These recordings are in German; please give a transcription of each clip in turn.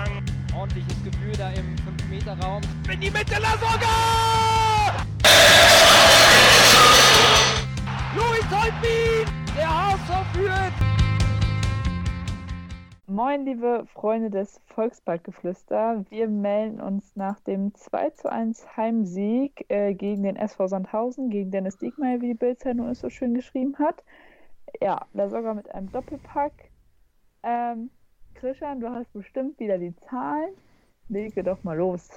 Durchgang. Ordentliches Gefühl da im 5-Meter-Raum. In die Mitte, Lasogga! Luis Holtbein! Der HSV führt! Moin, liebe Freunde des Volksparkgeflüster. Wir melden uns nach dem 2 zu 1 Heimsieg äh, gegen den SV Sandhausen, gegen Dennis Diekmeyer, wie die Bildzeitung es so schön geschrieben hat. Ja, da sogar mit einem Doppelpack. Ähm, Christian, du hast bestimmt wieder die Zahlen. Lege doch mal los.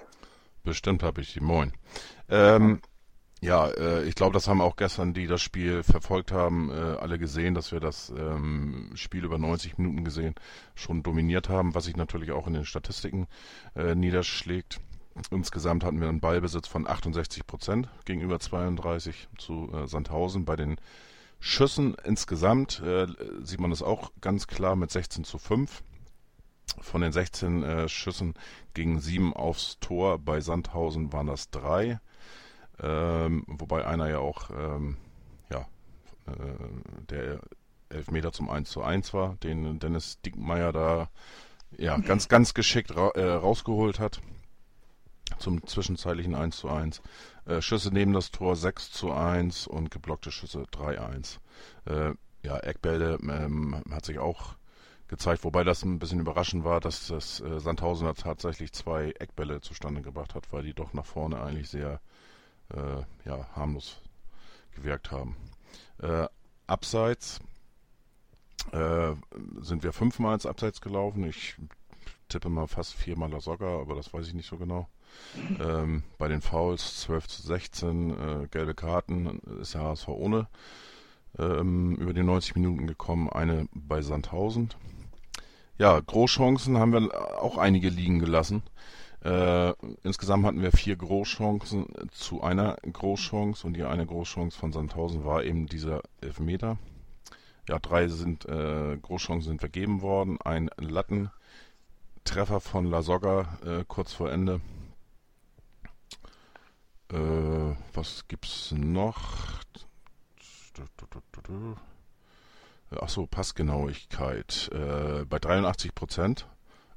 Bestimmt habe ich die. Moin. Ähm, ja, äh, ich glaube, das haben auch gestern, die das Spiel verfolgt haben, äh, alle gesehen, dass wir das ähm, Spiel über 90 Minuten gesehen schon dominiert haben, was sich natürlich auch in den Statistiken äh, niederschlägt. Insgesamt hatten wir einen Ballbesitz von 68 Prozent gegenüber 32 zu äh, Sandhausen. Bei den Schüssen insgesamt äh, sieht man das auch ganz klar mit 16 zu 5. Von den 16 äh, Schüssen gingen sieben aufs Tor. Bei Sandhausen waren das drei. Ähm, wobei einer ja auch ähm, ja, äh, der Elfmeter zum 1 zu 1 war, den Dennis Dickmeyer da ja, ganz, ganz geschickt ra äh, rausgeholt hat. Zum zwischenzeitlichen 1 zu 1. Äh, Schüsse neben das Tor 6 zu 1 und geblockte Schüsse 3-1. Äh, ja, Eckbälde ähm, hat sich auch gezeigt, wobei das ein bisschen überraschend war, dass das äh, Sandhausen tatsächlich zwei Eckbälle zustande gebracht hat, weil die doch nach vorne eigentlich sehr äh, ja, harmlos gewirkt haben. Äh, abseits äh, sind wir fünfmal ins Abseits gelaufen. Ich tippe mal fast viermal Soga, aber das weiß ich nicht so genau. Ähm, bei den Fouls 12 zu 16, äh, gelbe Karten, ist der HSV ohne ähm, über die 90 Minuten gekommen, eine bei Sandhausen. Ja, Großchancen haben wir auch einige liegen gelassen. Äh, insgesamt hatten wir vier Großchancen zu einer Großchance und die eine Großchance von Sandhausen war eben dieser Elfmeter. Ja, drei sind äh, Großchancen sind vergeben worden. Ein Lattentreffer von La Soga äh, kurz vor Ende. Äh, was gibt's noch? Achso, Passgenauigkeit. Äh, bei 83 Prozent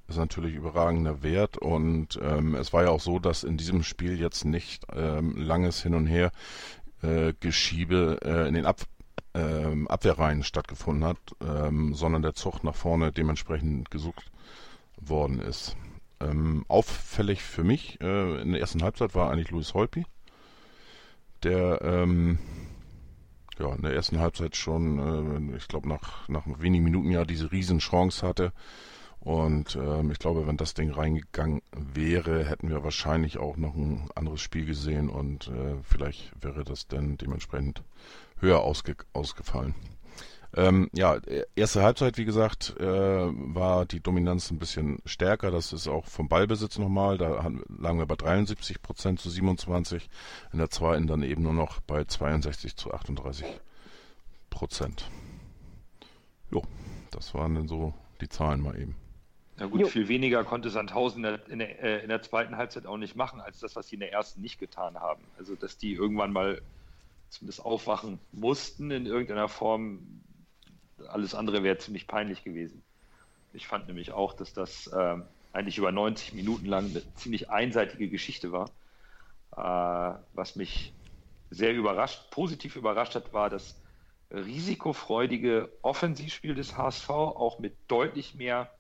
ist natürlich überragender Wert und ähm, es war ja auch so, dass in diesem Spiel jetzt nicht ähm, langes Hin und Her äh, Geschiebe äh, in den Ab ähm, Abwehrreihen stattgefunden hat, ähm, sondern der Zug nach vorne dementsprechend gesucht worden ist. Ähm, auffällig für mich äh, in der ersten Halbzeit war eigentlich Louis Holpi, der ähm, ja, in der ersten Halbzeit schon, äh, ich glaube, nach, nach wenigen Minuten ja diese Riesenchance hatte, und ähm, ich glaube, wenn das Ding reingegangen wäre, hätten wir wahrscheinlich auch noch ein anderes Spiel gesehen und äh, vielleicht wäre das dann dementsprechend höher ausge ausgefallen. Ähm, ja, erste Halbzeit, wie gesagt, äh, war die Dominanz ein bisschen stärker. Das ist auch vom Ballbesitz nochmal. Da lagen wir bei 73 Prozent zu 27. In der zweiten dann eben nur noch bei 62 zu 38 Prozent. Jo, das waren dann so die Zahlen mal eben. Na gut, jo. viel weniger konnte Sandhausen in der, in, der, äh, in der, zweiten Halbzeit auch nicht machen, als das, was sie in der ersten nicht getan haben. Also, dass die irgendwann mal zumindest aufwachen mussten in irgendeiner Form. Alles andere wäre ziemlich peinlich gewesen. Ich fand nämlich auch, dass das äh, eigentlich über 90 Minuten lang eine ziemlich einseitige Geschichte war. Äh, was mich sehr überrascht, positiv überrascht hat, war das risikofreudige Offensivspiel des HSV, auch mit deutlich mehr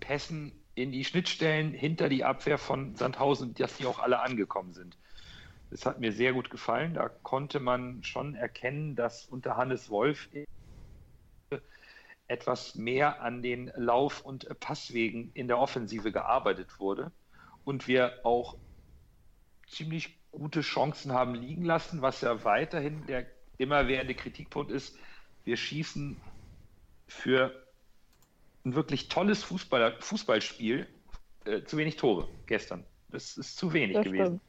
Pässen in die Schnittstellen hinter die Abwehr von Sandhausen, dass die auch alle angekommen sind. Das hat mir sehr gut gefallen. Da konnte man schon erkennen, dass unter Hannes Wolf etwas mehr an den Lauf- und Passwegen in der Offensive gearbeitet wurde und wir auch ziemlich gute Chancen haben liegen lassen, was ja weiterhin der immerwährende Kritikpunkt ist. Wir schießen für ein wirklich tolles Fußball, Fußballspiel, äh, zu wenig Tore gestern. Das ist zu wenig das gewesen. Stimmt.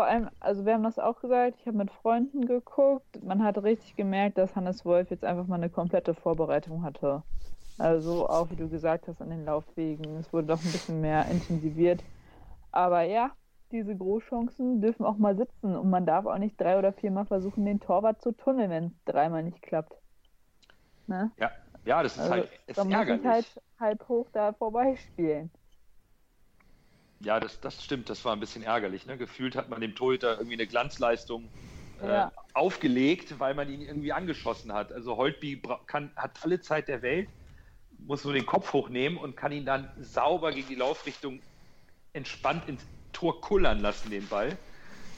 Vor allem, also wir haben das auch gesagt, ich habe mit Freunden geguckt, man hat richtig gemerkt, dass Hannes Wolf jetzt einfach mal eine komplette Vorbereitung hatte. Also auch wie du gesagt hast an den Laufwegen, es wurde doch ein bisschen mehr intensiviert. Aber ja, diese Großchancen dürfen auch mal sitzen und man darf auch nicht drei oder viermal versuchen, den Torwart zu tunneln, wenn es dreimal nicht klappt. Ne? Ja, Ja, das ist Also, halt ist da muss ärgerlich. ich halt halb hoch da vorbeispielen. Ja, das, das stimmt, das war ein bisschen ärgerlich. Ne? Gefühlt hat man dem Torhüter irgendwie eine Glanzleistung äh, Ja. aufgelegt, weil man ihn irgendwie angeschossen hat. Also Holtby kann, hat alle Zeit der Welt, muss nur den Kopf hochnehmen und kann ihn dann sauber gegen die Laufrichtung entspannt ins Tor kullern lassen, den Ball.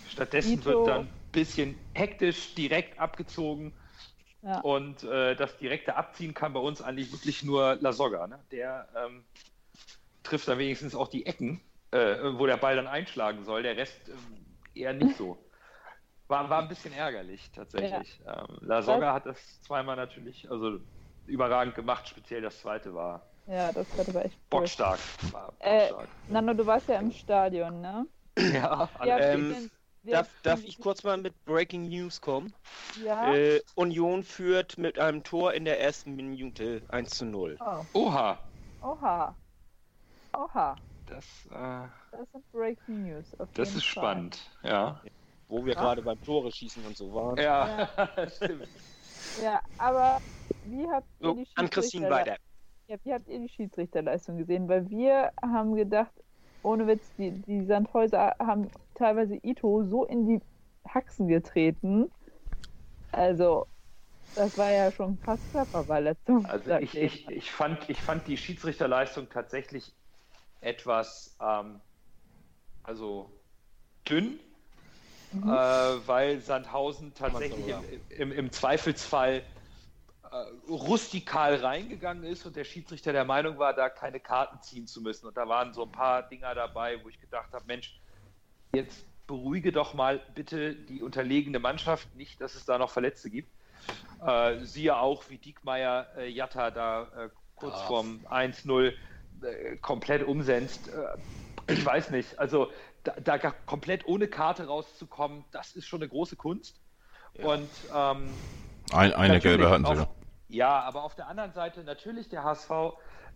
Stattdessen Ito. wird dann ein bisschen hektisch direkt abgezogen. Ja. Und äh, das direkte Abziehen kann bei uns eigentlich wirklich nur Lasogga. Ne? Der ähm, trifft dann wenigstens auch die Ecken, äh, wo der Ball dann einschlagen soll. Der Rest ähm, eher nicht so. War, war ein bisschen ärgerlich tatsächlich. Ähm, Lasogga hat das zweimal natürlich also überragend gemacht. Speziell das zweite war Ja, das zweite war echt cool. bockstark. War Äh, bockstark. Nando, du warst ja im Stadion, ne? ja, Ja, Ähm, Darf, darf ich kurz mal mit Breaking News kommen? Ja. Äh, Union führt mit einem Tor in der ersten Minute 1 zu 0. Oh, Oha, oha. Oha. Das, äh, Das sind Breaking News. Auf das jeden ist Fall. spannend. Ja, Wo wir Ja. gerade beim Tore schießen und so waren. ja, stimmt. Ja, aber wie habt ihr So, die an Christine Schiedsrichter- weiter. Ja, wie habt ihr die Schiedsrichterleistung gesehen? Weil wir haben gedacht, ohne Witz, die, die Sandhäuser haben teilweise Ito so in die Haxen getreten. Also, das war ja schon fast Körperverletzung. Also ich, ich ich, fand, ich fand die Schiedsrichterleistung tatsächlich etwas ähm, also dünn, Mhm. äh, weil Sandhausen tatsächlich so im, im, im Zweifelsfall äh, rustikal reingegangen ist und der Schiedsrichter der Meinung war, da keine Karten ziehen zu müssen. Und da waren so ein paar Dinger dabei, wo ich gedacht habe, Mensch, jetzt beruhige doch mal bitte die unterlegene Mannschaft, nicht, dass es da noch Verletzte gibt. Äh, siehe auch, wie Diekmeyer äh, Jatta da äh, kurz Ja. vorm 1-0 äh, komplett umsetzt. Äh, ich weiß nicht, also da, da komplett ohne Karte rauszukommen, das ist schon eine große Kunst. Ja. Und ähm, Ein, eine gelbe hatten sie. auf- ja. Ja, aber auf der anderen Seite natürlich der HSV,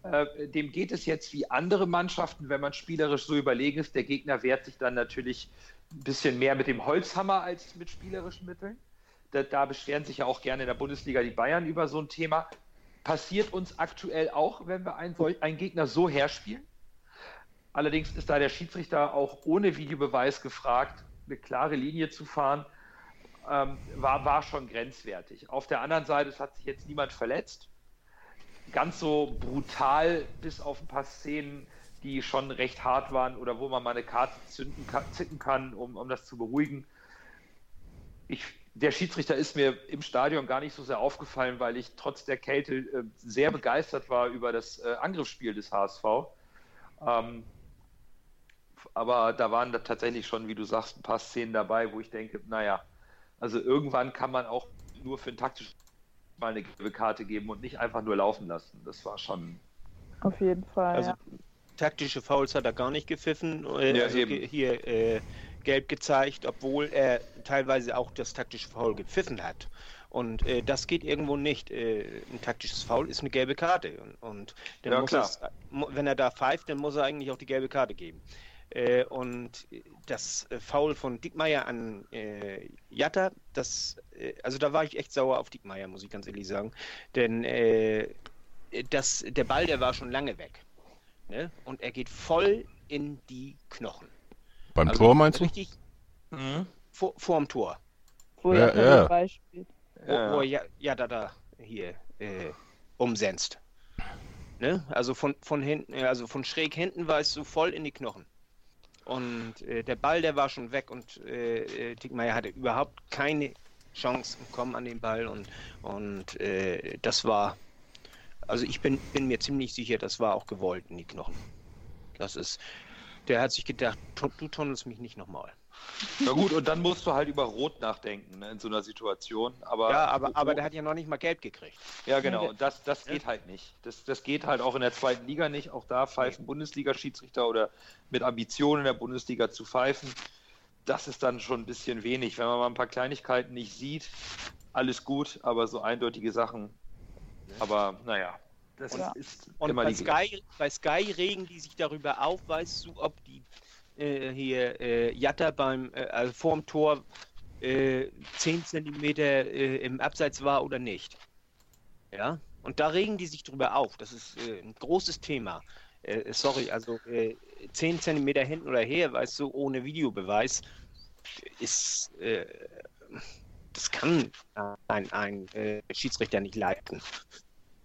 äh, dem geht es jetzt wie andere Mannschaften, wenn man spielerisch so überlegen ist. Der Gegner wehrt sich dann natürlich ein bisschen mehr mit dem Holzhammer als mit spielerischen Mitteln. Da, da beschweren sich ja auch gerne in der Bundesliga die Bayern über so ein Thema. Passiert uns aktuell auch, wenn wir einen, einen Gegner so herspielen. Allerdings ist da der Schiedsrichter auch ohne Videobeweis gefragt, eine klare Linie zu fahren ähm, war, war schon grenzwertig. Auf der anderen Seite, es hat sich jetzt niemand verletzt. Ganz so brutal, bis auf ein paar Szenen, die schon recht hart waren oder wo man mal eine Karte zünden zicken kann, um, um das zu beruhigen. Ich, der Schiedsrichter ist mir im Stadion gar nicht so sehr aufgefallen, weil ich trotz der Kälte äh, sehr begeistert war über das äh, Angriffsspiel des HSV. Ähm, aber da waren da tatsächlich schon, wie du sagst, ein paar Szenen dabei, wo ich denke, naja, also irgendwann kann man auch nur für ein taktisches mal eine gelbe Karte geben und nicht einfach nur laufen lassen. Das war schon. Auf jeden Fall. Also ja. taktische Fouls hat er gar nicht gepfiffen. Äh, Ja, also hier äh, gelb gezeigt, obwohl er teilweise auch das taktische Foul gepfiffen hat. Und äh, das geht irgendwo nicht. Äh, ein taktisches Foul ist eine gelbe Karte. Und, und Ja, es, wenn er da pfeift, dann muss er eigentlich auch die gelbe Karte geben. Äh, und das äh, Foul von Dickmeier an äh, Jatta, das, äh, also da war ich echt sauer auf Dickmeier, muss ich ganz ehrlich sagen. Denn das, der Ball, der war schon lange weg. Ne? Und er geht voll in die Knochen. Beim Also Tor meinst du? Richtig vor, vorm Tor. Wo Ja, ja, ja. ja. Beispiel. Wo, wo er ja, ja da, da hier äh, umsetzt. Ne? Also von, von hinten, äh, also von schräg hinten war es so voll in die Knochen. Und äh, der Ball, der war schon weg und äh, äh, Dickmeyer hatte überhaupt keine Chance und kommen an den Ball und, und äh, das war, also ich bin, bin mir ziemlich sicher, das war auch gewollt in die Knochen. Das ist, der hat sich gedacht, du tunnelst mich nicht nochmal. Na gut, und dann musst du halt über Rot nachdenken ne, in so einer Situation. Aber, Ja, aber, aber der hat ja noch nicht mal Geld gekriegt. Ja, genau. Und das, das geht halt nicht. Das, das geht halt auch in der zweiten Liga nicht. Auch da pfeifen Bundesliga-Schiedsrichter oder mit Ambitionen in der Bundesliga zu pfeifen. Das ist dann schon ein bisschen wenig. Wenn man mal ein paar Kleinigkeiten nicht sieht, alles gut, aber so eindeutige Sachen. Aber naja, das Ja. ist Und immer bei die Sky, bei Sky regen die sich darüber auf, weißt du, ob die äh, hier äh, Jatta beim äh, also vorm Tor äh, 10 Zentimeter äh, im Abseits war oder nicht. Ja. Und da regen die sich drüber auf. Das ist äh, ein großes Thema. Äh, sorry, also äh, 10 cm hinten oder her, weißt du, ohne Videobeweis, ist, äh, das kann ein, ein äh, Schiedsrichter nicht leiten.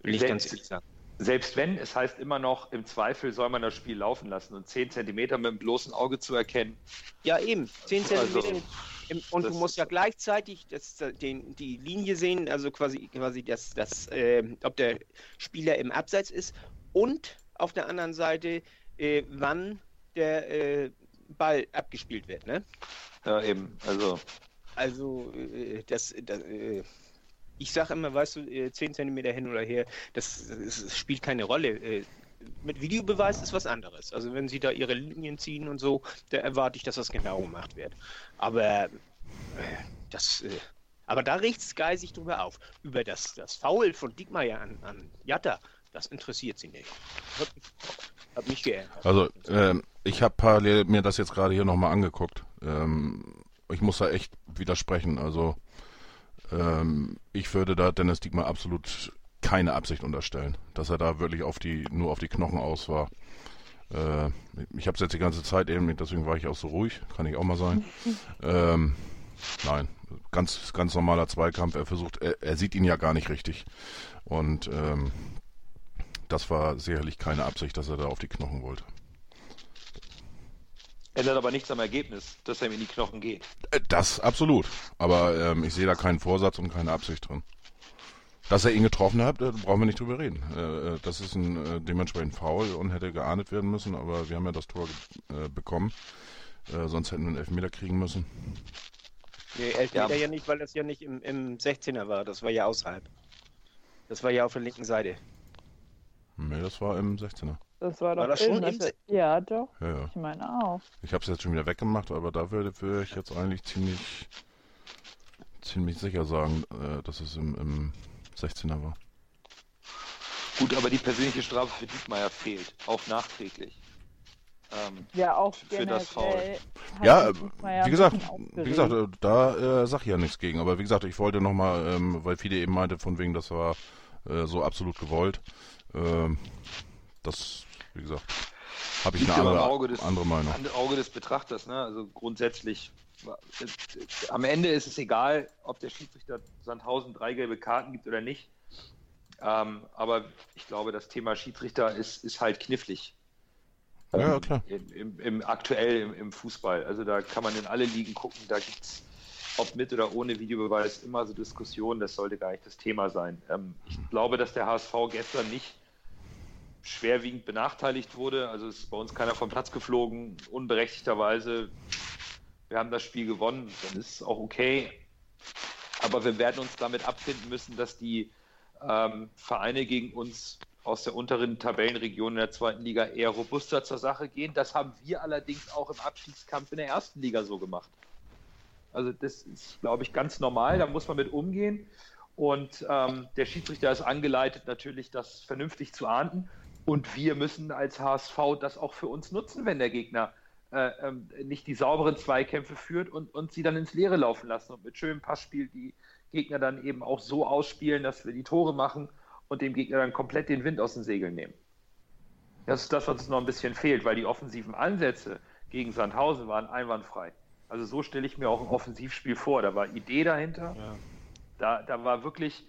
Will ich Selbst- ganz ehrlich sagen. Selbst wenn, es heißt immer noch, im Zweifel soll man das Spiel laufen lassen und 10 Zentimeter mit dem bloßen Auge zu erkennen. Ja, eben. 10 cm. Also, im, und du musst ja gleichzeitig das, den, die Linie sehen, also quasi, quasi das, das äh, ob der Spieler im Abseits ist und auf der anderen Seite, äh, wann der äh, Ball abgespielt wird. Ne? Ja, eben. Also, Also, äh, das, das äh, ich sage immer, weißt du, äh, 10 cm hin oder her, das, das, spielt keine Rolle. Äh, mit Videobeweis ist was anderes. Also, wenn sie da ihre Linien ziehen und so, da erwarte ich, dass das genau gemacht wird. Aber äh, das. Äh, aber da regt Sky sich drüber auf. Über das, das Foul von Diekmeyer an, an Jatta, das interessiert sie nicht. Hat hat mich geärgert. Also, ähm, ich habe parallel mir das jetzt gerade hier nochmal angeguckt. Ähm, ich muss da echt widersprechen. Also, ähm, ich würde da Dennis Diekmar absolut keine Absicht unterstellen, dass er da wirklich auf die nur auf die Knochen aus war. Äh, ich habe es jetzt die ganze Zeit eben, deswegen war ich auch so ruhig, kann ich auch mal sein. ähm, nein, ganz ganz normaler Zweikampf. Er versucht, er, er sieht ihn ja gar nicht richtig und ähm, das war sicherlich keine Absicht, dass er da auf die Knochen wollte. Ändert aber nichts am Ergebnis, dass er ihm in die Knochen geht. Äh, Das absolut. Aber ähm, ich sehe da keinen Vorsatz und keine Absicht drin. Dass er ihn getroffen hat, äh, brauchen wir nicht drüber reden. Äh, äh, das ist ein äh, dementsprechend faul und hätte geahndet werden müssen, aber wir haben ja das Tor äh, bekommen. Äh, sonst hätten wir einen Elfmeter kriegen müssen. Nee, Elfmeter Ja. ja. nicht, weil das ja nicht im, im 16er war, das war ja außerhalb. Das war ja auf der linken Seite. Nee, das war im 16er. Das war doch War das schon im Ja, doch. Ja, ja. Ich meine auch. Ich habe es jetzt schon wieder weggemacht, aber da würde, würde ich jetzt eigentlich ziemlich, ziemlich sicher sagen, äh, dass es im, im 16er war. Gut, aber die persönliche Strafe für Diekmeyer fehlt, auch nachträglich. Ähm, Ja, auch Für generell. das Foul. Ja, Diekmeyer wie gesagt, wie gesagt, äh, da äh, sag ich ja nichts gegen. Aber wie gesagt, ich wollte nochmal, ähm, weil viele eben meinte, von wegen, das war äh, so absolut gewollt. Ähm, das, wie gesagt, habe ich liegt eine andere, Auge des, andere Meinung. Auge des Betrachters. Ne? Also grundsätzlich, am Ende ist es egal, ob der Schiedsrichter Sandhausen drei gelbe Karten gibt oder nicht. Ähm, aber ich glaube, das Thema Schiedsrichter ist, ist halt knifflig. Ja, klar. Im, im, im aktuell im, im Fußball. Also da kann man in alle Ligen gucken, da gibt es, ob mit oder ohne Videobeweis, immer so Diskussionen, das sollte gar nicht das Thema sein. Ähm, ich glaube, dass der HSV gestern nicht schwerwiegend benachteiligt wurde. Also ist bei uns keiner vom Platz geflogen, unberechtigterweise. Wir haben das Spiel gewonnen, dann ist es auch okay. Aber wir werden uns damit abfinden müssen, dass die ähm, Vereine gegen uns aus der unteren Tabellenregion in der zweiten Liga eher robuster zur Sache gehen. Das haben wir allerdings auch im Abstiegskampf in der ersten Liga so gemacht. Also das ist, glaube ich, ganz normal, da muss man mit umgehen. Und ähm, der Schiedsrichter ist angeleitet, natürlich das vernünftig zu ahnden. Und wir müssen als HSV das auch für uns nutzen, wenn der Gegner äh, ähm, nicht die sauberen Zweikämpfe führt und, und sie dann ins Leere laufen lassen und mit schönem Passspiel die Gegner dann eben auch so ausspielen, dass wir die Tore machen und dem Gegner dann komplett den Wind aus den Segeln nehmen. Das ist das, was uns noch ein bisschen fehlt, weil die offensiven Ansätze gegen Sandhausen waren einwandfrei. Also so stelle ich mir auch ein Offensivspiel vor. Da war Idee dahinter. Ja. Da, da war wirklich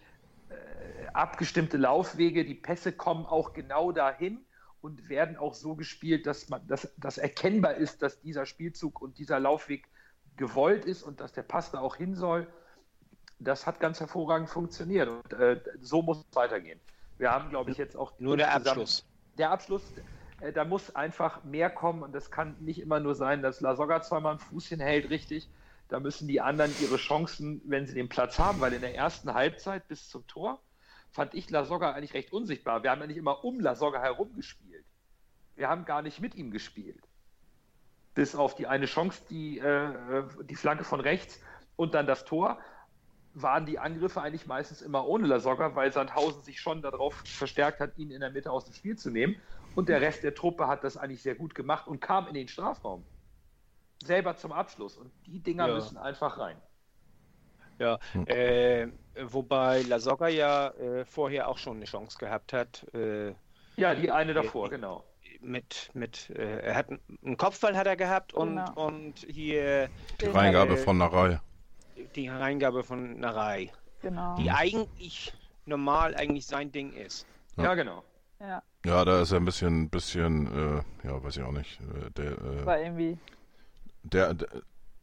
abgestimmte Laufwege. Die Pässe kommen auch genau dahin und werden auch so gespielt, dass man dass, dass erkennbar ist, dass dieser Spielzug und dieser Laufweg gewollt ist und dass der Pass da auch hin soll. Das hat ganz hervorragend funktioniert und äh, so muss es weitergehen. Wir haben, glaube ich, jetzt auch Nur der Abschluss. der Abschluss, äh, da muss einfach mehr kommen und das kann nicht immer nur sein, dass La Soga zweimal ein Fußchen hält, richtig. Da müssen die anderen ihre Chancen, wenn sie den Platz haben, weil in der ersten Halbzeit bis zum Tor fand ich La Soga eigentlich recht unsichtbar. Wir haben ja nicht immer um La Soga herum gespielt. Wir haben gar nicht mit ihm gespielt. Bis auf die eine Chance, die, äh, die Flanke von rechts und dann das Tor, waren die Angriffe eigentlich meistens immer ohne La Soga, weil Sandhausen sich schon darauf verstärkt hat, ihn in der Mitte aus dem Spiel zu nehmen. Und der Rest der Truppe hat das eigentlich sehr gut gemacht und kam in den Strafraum. Selber zum Abschluss. Und die Dinger Ja. müssen einfach rein. Ja, äh, Äh, Wobei La Soga ja äh, vorher auch schon eine Chance gehabt hat. Äh, Ja, die eine davor, genau. mit, mit, äh, er hat einen Kopfball hat er gehabt und, Genau. und hier Die Den Reingabe äh, von Narei. die Reingabe von Narei, Genau. die eigentlich normal eigentlich sein Ding ist. Ja. Ja, genau. Ja, Ja, da ist er ein bisschen, bisschen, äh, ja, weiß ich auch nicht. Äh, der, äh, war irgendwie. Der, der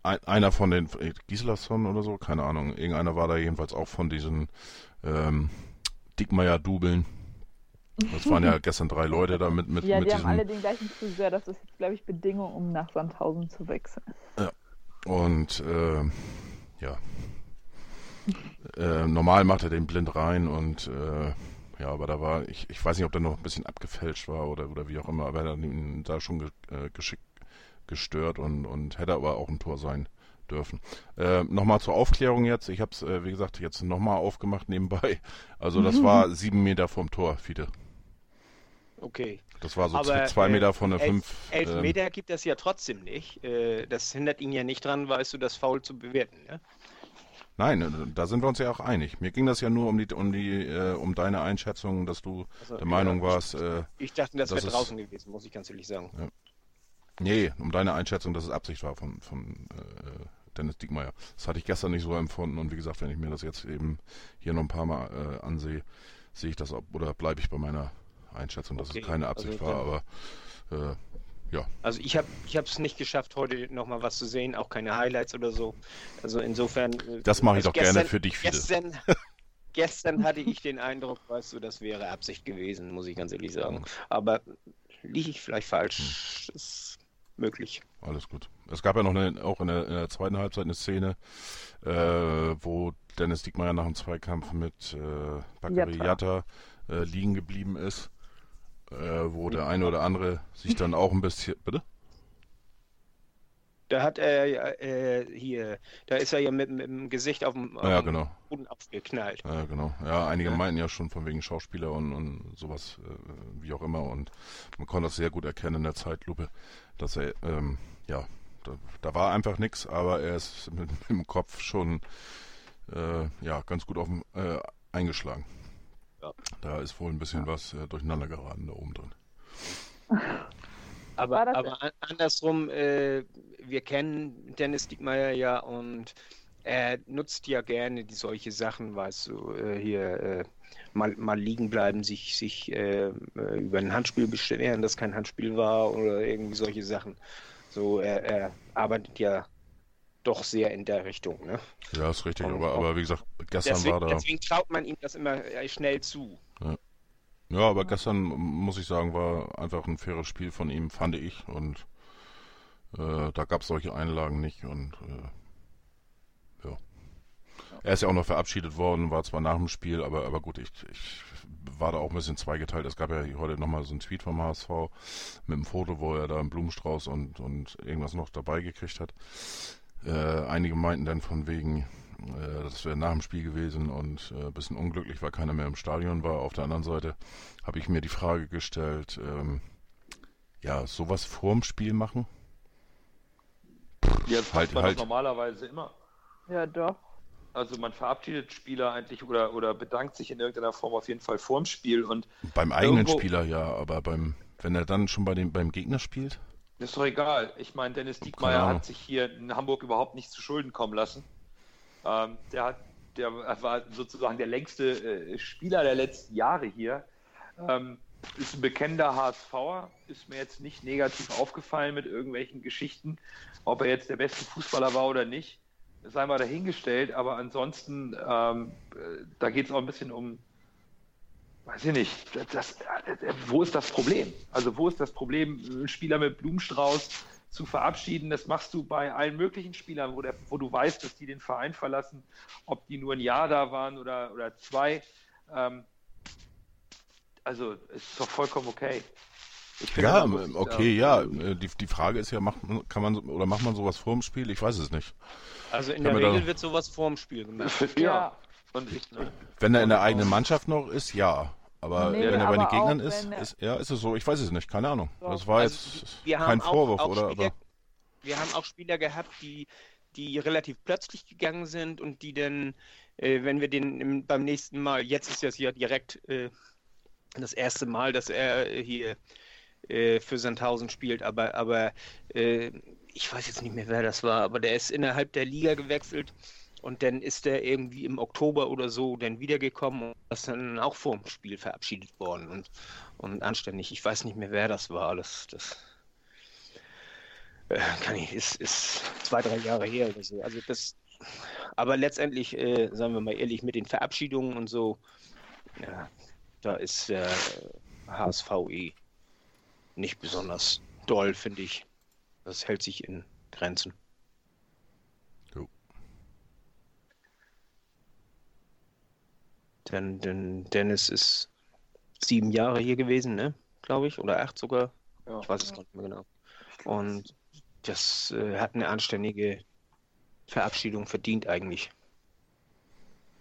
ein, einer von den äh, Gislason oder so, keine Ahnung. Irgendeiner war da jedenfalls auch von diesen ähm, Dickmeier-Dubeln. Das waren ja gestern drei Leute da mit, mit, Ja, mit die haben diesem. alle den gleichen Friseur. Das ist jetzt, glaube ich, Bedingung, um nach Sandhausen zu wechseln. Und äh, ja. Äh, normal macht er den blind rein und äh, ja, aber da war, ich, ich weiß nicht, ob der noch ein bisschen abgefälscht war oder, oder wie auch immer, aber er hat ihn da schon ge, äh, geschickt gestört und, und hätte aber auch ein Tor sein dürfen. Äh, nochmal zur Aufklärung jetzt, ich habe es, äh, wie gesagt, jetzt nochmal aufgemacht nebenbei. Also das war sieben Meter vom Tor, Fiete. Okay. Das war so Aber, zwei, äh, Meter von der elf- fünf. Elf ähm, Meter gibt es ja trotzdem nicht. Äh, das hindert ihn ja nicht dran, weißt du, das Foul zu bewerten. Ne? Nein, äh, da sind wir uns ja auch einig. Mir ging das ja nur um die, um die, äh, um deine Einschätzung, dass du Also, der Meinung ja, warst, äh, Ich dachte, das, wäre draußen gewesen, muss ich ganz ehrlich sagen. Nee, um deine Einschätzung, dass es Absicht war von, von äh, Dennis Diekmeyer. Das hatte ich gestern nicht so empfunden und wie gesagt, wenn ich mir das jetzt eben hier noch ein paar Mal äh, ansehe, sehe ich das ob, oder bleibe ich bei meiner Einschätzung, dass Okay, es keine Absicht also war, aber äh, ja, Also ich habe ich es nicht geschafft, heute nochmal was zu sehen, auch keine Highlights oder so. Also insofern. äh, das mache ich also doch gerne gestern- für dich, Fiete. Gestern, gestern hatte ich den Eindruck, weißt du, das wäre Absicht gewesen, muss ich ganz ehrlich sagen. Aber liege ich vielleicht falsch? Das ist möglich. Alles gut. Es gab ja noch eine, auch in der, in der zweiten Halbzeit eine Szene, äh, wo Dennis Diekmeyer nach dem Zweikampf mit äh, Bakary Jatta. Jatta äh, liegen geblieben ist, äh, wo der eine oder andere sich dann auch ein bisschen. Bitte? Da hat er ja, äh, hier, da ist er ja mit, mit dem Gesicht auf dem, auf Ja, dem genau. Boden aufgeknallt. Ja, genau. Ja, einige Ja. meinten ja schon von wegen Schauspieler und, und sowas, äh, wie auch immer. Und man konnte das sehr gut erkennen in der Zeitlupe, dass er, ähm, ja, da, da war einfach nichts, aber er ist mit, mit dem Kopf schon, äh, ja, ganz gut auf dem, äh, eingeschlagen. Ja. Da ist wohl ein bisschen was äh, durcheinander geraten da oben drin. Aber, aber an, andersrum, äh, wir kennen Dennis Diekmeyer ja und er nutzt ja gerne die solche Sachen, weißt du, äh, hier äh, mal, mal liegen bleiben, sich, sich äh, äh, über ein Handspiel beschweren, das kein Handspiel war oder irgendwie solche Sachen. So, er, er arbeitet ja doch sehr in der Richtung, ne? Ja, ist richtig, Und- aber, aber wie gesagt, gestern Deswegen, war da. deswegen traut man ihm das immer äh, schnell zu. Ja, aber gestern muss ich sagen, war einfach ein faires Spiel von ihm, fand ich. Und äh, da gab es solche Einlagen nicht. Und äh, ja. Er ist ja auch noch verabschiedet worden, war zwar nach dem Spiel, aber, aber gut, ich, ich war da auch ein bisschen zweigeteilt. Es gab ja heute nochmal so einen Tweet vom HSV mit einem Foto, wo er da einen Blumenstrauß und, und irgendwas noch dabei gekriegt hat. Äh, einige meinten dann von wegen, das wäre nach dem Spiel gewesen und äh, ein bisschen unglücklich, weil keiner mehr im Stadion war. Auf der anderen Seite habe ich mir die Frage gestellt, ähm, ja, sowas vorm Spiel machen? Ja, das Halt- macht man halt. normalerweise immer. Ja, doch. Also man verabschiedet Spieler eigentlich oder, oder bedankt sich in irgendeiner Form auf jeden Fall vorm Spiel und Beim eigenen Irgendwo- Spieler ja, aber beim, wenn er dann schon bei dem, beim Gegner spielt? ist doch egal. Ich meine, Dennis Diekmeyer hat sich hier in Hamburg überhaupt nicht zu Schulden kommen lassen. Ähm, der, hat, der war sozusagen der längste äh, Spieler der letzten Jahre hier. Ähm, ist ein bekennender HSVer, ist mir jetzt nicht negativ aufgefallen mit irgendwelchen Geschichten. Ob er jetzt der beste Fußballer war oder nicht, sei mal dahingestellt. Aber ansonsten, ähm, äh, da geht es auch ein bisschen um, weiß ich nicht, das, das, äh, wo ist das Problem? Also wo ist das Problem, einen Spieler mit Blumenstrauß zu verabschieden? Das machst du bei allen möglichen Spielern, wo, der, wo du weißt, dass die den Verein verlassen, ob die nur ein Jahr da waren oder, oder zwei. Ähm, also es ist doch vollkommen okay. Ich finde, Ja, muss- okay, ja. äh, Die, die Frage ist ja, macht man, kann man oder macht man sowas vorm Spiel? Ich weiß es nicht. Also in Ich der mir da- Regel wird sowas vorm Spiel gemacht. Ja. Ja. Und ich, Wenn er in der eigenen Mannschaft noch ist, ja. Aber Nee, wenn er bei den Gegnern auch ist, ist, ja, ist es so. Ich weiß es nicht, keine Ahnung. Doch. Das war Also, jetzt wir haben kein auch- Vorwurf, auch oder? Spieler- Aber Wir haben auch Spieler gehabt, die, die relativ plötzlich gegangen sind und die dann äh, wenn wir den im, beim nächsten Mal, jetzt ist das ja direkt äh, das erste Mal, dass er hier äh, für Sandhausen spielt, aber, aber äh, ich weiß jetzt nicht mehr, wer das war, aber der ist innerhalb der Liga gewechselt und dann ist er irgendwie im Oktober oder so dann wiedergekommen und ist dann auch vor dem Spiel verabschiedet worden und, und anständig. Ich weiß nicht mehr, wer das war. Das, das äh, kann ich, ist, ist zwei, drei Jahre her oder so. Also das, aber letztendlich, äh, sagen wir mal ehrlich, mit den Verabschiedungen und so, ja, da ist der HSVE nicht besonders doll, finde ich. Das hält sich in Grenzen. Jo. Denn, denn Dennis ist sieben Jahre hier gewesen, ne? Glaube ich, oder acht sogar. Ja. Ich weiß es gar nicht mehr genau. Und das äh, hat eine anständige Verabschiedung verdient eigentlich.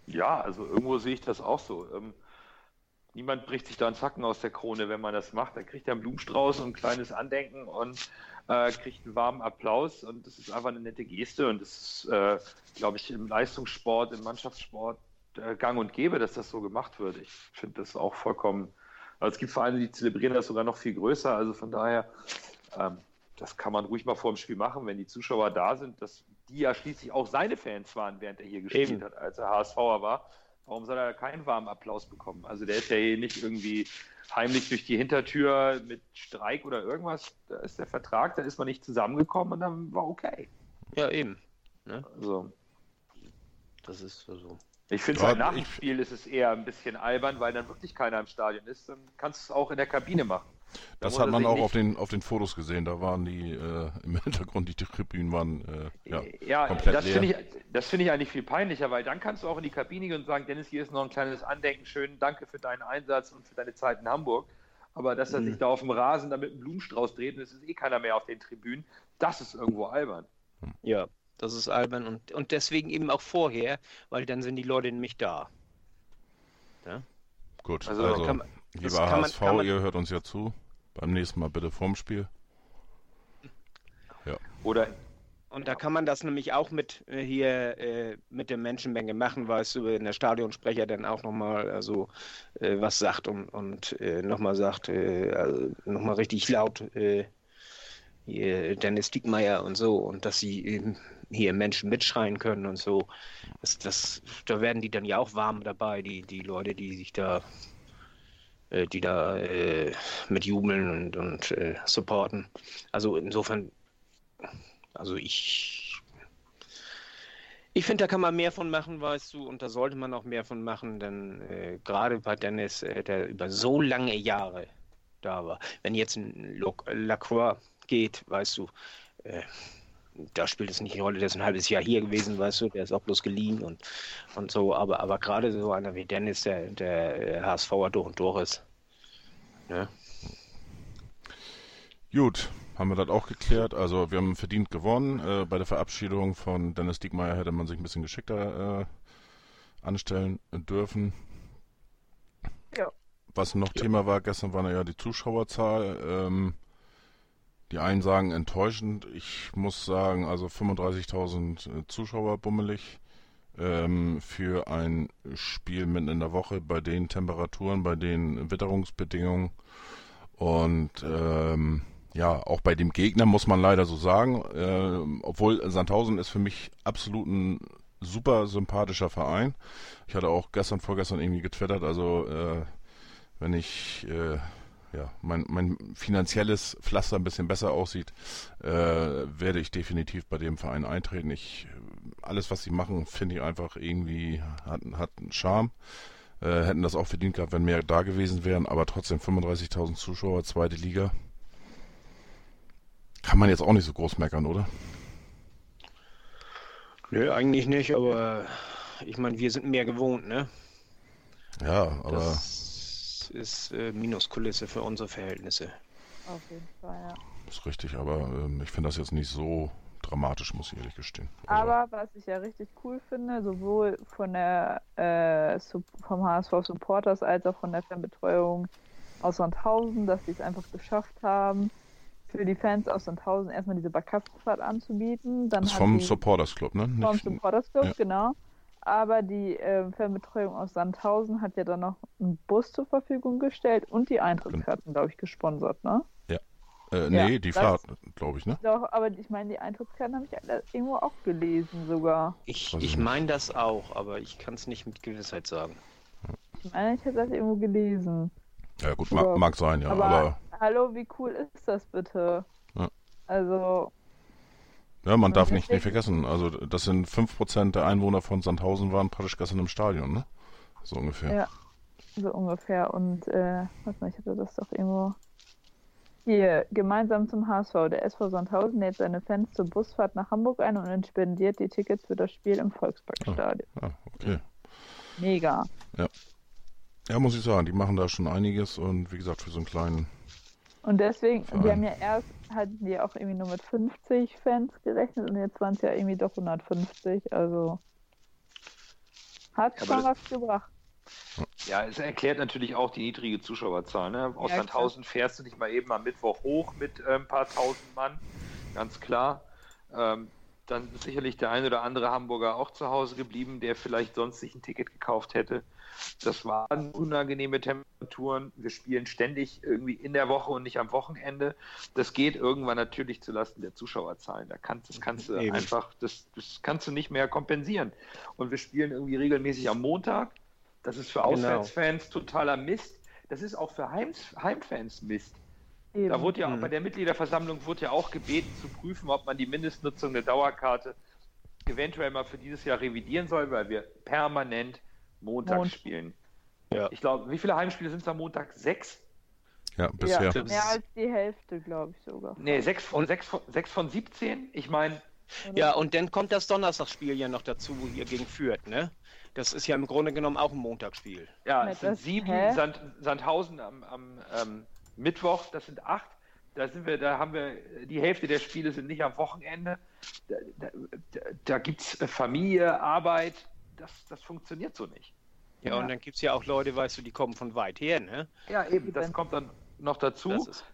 Ja, also irgendwo sehe ich das auch so. Ähm, niemand bricht sich da einen Zacken aus der Krone, wenn man das macht. Da kriegt er einen Blumenstrauß und ein kleines Andenken und äh, kriegt einen warmen Applaus. Und das ist einfach eine nette Geste. Und das ist, äh, glaube ich, im Leistungssport, im Mannschaftssport gang und gäbe, dass das so gemacht wird. Ich finde das auch vollkommen. Also es gibt Vereine, die zelebrieren das sogar noch viel größer. Also von daher, ähm, das kann man ruhig mal vor dem Spiel machen, wenn die Zuschauer da sind, dass die ja schließlich auch seine Fans waren, während er hier gespielt Eben. hat, als er HSVer war. Warum soll er keinen warmen Applaus bekommen? Also der ist ja hier nicht irgendwie heimlich durch die Hintertür mit Streik oder irgendwas. Da ist der Vertrag, da ist man nicht zusammengekommen und dann war okay. Ja, eben. Ne? Also, das ist so. Ich finde, ja, nach dem Spiel ist es eher ein bisschen albern, weil dann wirklich keiner im Stadion ist. Dann kannst du es auch in der Kabine machen. Das hat man auch auf den, auf den Fotos gesehen. Da waren die äh, im Hintergrund, die Tribünen waren äh, ja, ja, komplett das leer. Ich, das finde ich eigentlich viel peinlicher, weil dann kannst du auch in die Kabine gehen und sagen, Dennis, hier ist noch ein kleines Andenken, schön, danke für deinen Einsatz und für deine Zeit in Hamburg. Aber dass er mhm. sich da auf dem Rasen da mit einem Blumenstrauß dreht und es ist eh keiner mehr auf den Tribünen, das ist irgendwo albern. Ja, das ist albern und, und deswegen eben auch vorher, weil dann sind die Leute nämlich da. Ja? Gut, also, also kann, lieber HSV, man, man, ihr hört uns ja zu. Beim nächsten Mal bitte vorm Spiel. Ja. Oder und da kann man das nämlich auch mit äh, hier äh, mit der Menschenmenge machen, weißt du, wenn der Stadionsprecher dann auch nochmal also, äh, was sagt und, und äh, nochmal sagt, äh, also nochmal richtig laut äh, Dennis Diekmeyer und so und dass sie hier Menschen mitschreien können und so. Das, das, da werden die dann ja auch warm dabei, die, die Leute, die sich da äh, die da äh, mit jubeln und, und äh, supporten. Also insofern, also ich, ich finde, da kann man mehr von machen, weißt du, und da sollte man auch mehr von machen, denn äh, gerade bei Dennis, äh, der über so lange Jahre da war, wenn jetzt ein Lacroix geht, weißt du, äh, da spielt es nicht die Rolle, der ist ein halbes Jahr hier gewesen, weißt du, der ist auch bloß geliehen und, und so, aber, aber gerade so einer wie Dennis, der, der HSVer durch und durch ist. Ja. Gut, haben wir das auch geklärt. Also wir haben verdient gewonnen. Äh, bei der Verabschiedung von Dennis Diekmeyer hätte man sich ein bisschen geschickter äh, anstellen dürfen. Ja. Was noch ja. Thema war, gestern war ja die Zuschauerzahl. Ähm, die einen sagen enttäuschend. Ich muss sagen, also 35.000 äh, Zuschauer bummelig ähm, für ein Spiel mitten in der Woche bei den Temperaturen, bei den Witterungsbedingungen und ähm, ja, auch bei dem Gegner muss man leider so sagen, äh, obwohl Sandhausen ist für mich absolut ein super sympathischer Verein. Ich hatte auch gestern, vorgestern irgendwie getwittert, also äh, wenn ich äh, ja, mein, mein finanzielles Pflaster ein bisschen besser aussieht, äh, werde ich definitiv bei dem Verein eintreten. Ich, alles, was sie machen, finde ich einfach irgendwie, hat, hat einen Charme. Äh, hätten das auch verdient gehabt, wenn mehr da gewesen wären, aber trotzdem 35.000 Zuschauer, zweite Liga. Kann man jetzt auch nicht so groß meckern, oder? Nö, eigentlich nicht, aber ich meine, wir sind mehr gewohnt, ne? Ja, aber. Das ist äh, Minuskulisse für unsere Verhältnisse. Auf jeden Fall, ja. Ist richtig, aber ähm, ich finde das jetzt nicht so dramatisch, muss ich ehrlich gestehen. Also, aber was ich ja richtig cool finde, sowohl von der äh, vom HSV Supporters als auch von der Fanbetreuung aus Sandhausen, dass sie es einfach geschafft haben, für die Fans aus Sandhausen erstmal diese Barkastenfahrt anzubieten. Dann das ist vom Supporters Club, ne? Vom Supporters Club, ja. genau. Aber die äh, Fernbetreuung aus Sandhausen hat ja dann noch einen Bus zur Verfügung gestellt und die Eintrittskarten, glaube ich, gesponsert, ne? Äh, nee, Ja, die Fahrt, glaube ich, ne? Doch, aber ich meine, die Eintrittskarten habe ich irgendwo auch gelesen sogar. Ich, ich meine das auch, aber ich kann es nicht mit Gewissheit sagen. Ich meine, ich hätte das irgendwo gelesen. Ja gut, Ja. mag, mag sein, ja. aber, Aber, hallo, wie cool ist das bitte? Ja. Also, ja, man und darf nicht, nicht vergessen, also das sind 5% der Einwohner von Sandhausen waren praktisch gestern im Stadion, ne? So ungefähr. Ja. so ungefähr. Und, äh, warte mal, ich hatte das doch irgendwo. Hier, gemeinsam zum HSV. Der SV Sandhausen lädt seine Fans zur Busfahrt nach Hamburg ein und spendiert die Tickets für das Spiel im Volksparkstadion. Ah, okay. Mega. Ja, muss ich sagen, die machen da schon einiges und wie gesagt, für so einen kleinen. Und deswegen, die Verein. haben ja erst, hatten die auch irgendwie nur mit 50 Fans gerechnet und jetzt waren es ja irgendwie doch 150. Also hat Ja, schon was gebracht. Ja, es erklärt natürlich auch die niedrige Zuschauerzahl. Ne? Aus Ja, Sandhausen fährst du nicht mal eben am Mittwoch hoch mit äh, ein paar tausend Mann, ganz klar. Ähm, dann ist sicherlich der ein oder andere Hamburger auch zu Hause geblieben, der vielleicht sonst sich ein Ticket gekauft hätte. Das waren unangenehme Temperaturen. Wir spielen ständig irgendwie in der Woche und nicht am Wochenende. Das geht irgendwann natürlich zulasten der Zuschauerzahlen. Da kannst, das kannst du Eben. einfach, das, das kannst du nicht mehr kompensieren. Und wir spielen irgendwie regelmäßig am Montag. Das ist für Genau. Auswärtsfans totaler Mist. Das ist auch für Heims, Heimfans Mist. Eben. Da wurde ja auch Mhm. bei der Mitgliederversammlung wurde ja auch gebeten zu prüfen, ob man die Mindestnutzung der Dauerkarte eventuell mal für dieses Jahr revidieren soll, weil wir permanent Montag Mont- spielen. Ja. Ich glaube, wie viele Heimspiele sind es am Montag? Sechs? Ja, bisher. Ja, mehr als die Hälfte, glaube ich sogar. Nee, sechs von, sechs von, sechs von 17. Ich meine, Ja, und dann kommt das Donnerstagsspiel ja noch dazu, hier gegen Fürth, ne? Das ist ja im Grunde genommen auch ein Montagsspiel. ja, es sind sieben? Sand, Sandhausen am, am ähm, Mittwoch, das sind acht. Da sind wir, da haben wir, die Hälfte der Spiele sind nicht am Wochenende. Da, da, da, da gibt es Familie, Arbeit. Das, das funktioniert so nicht. Ja, Ja. und dann gibt es ja auch Leute, weißt du, die kommen von weit her, ne? Ja, eben. Das kommt dann noch dazu. Das ist,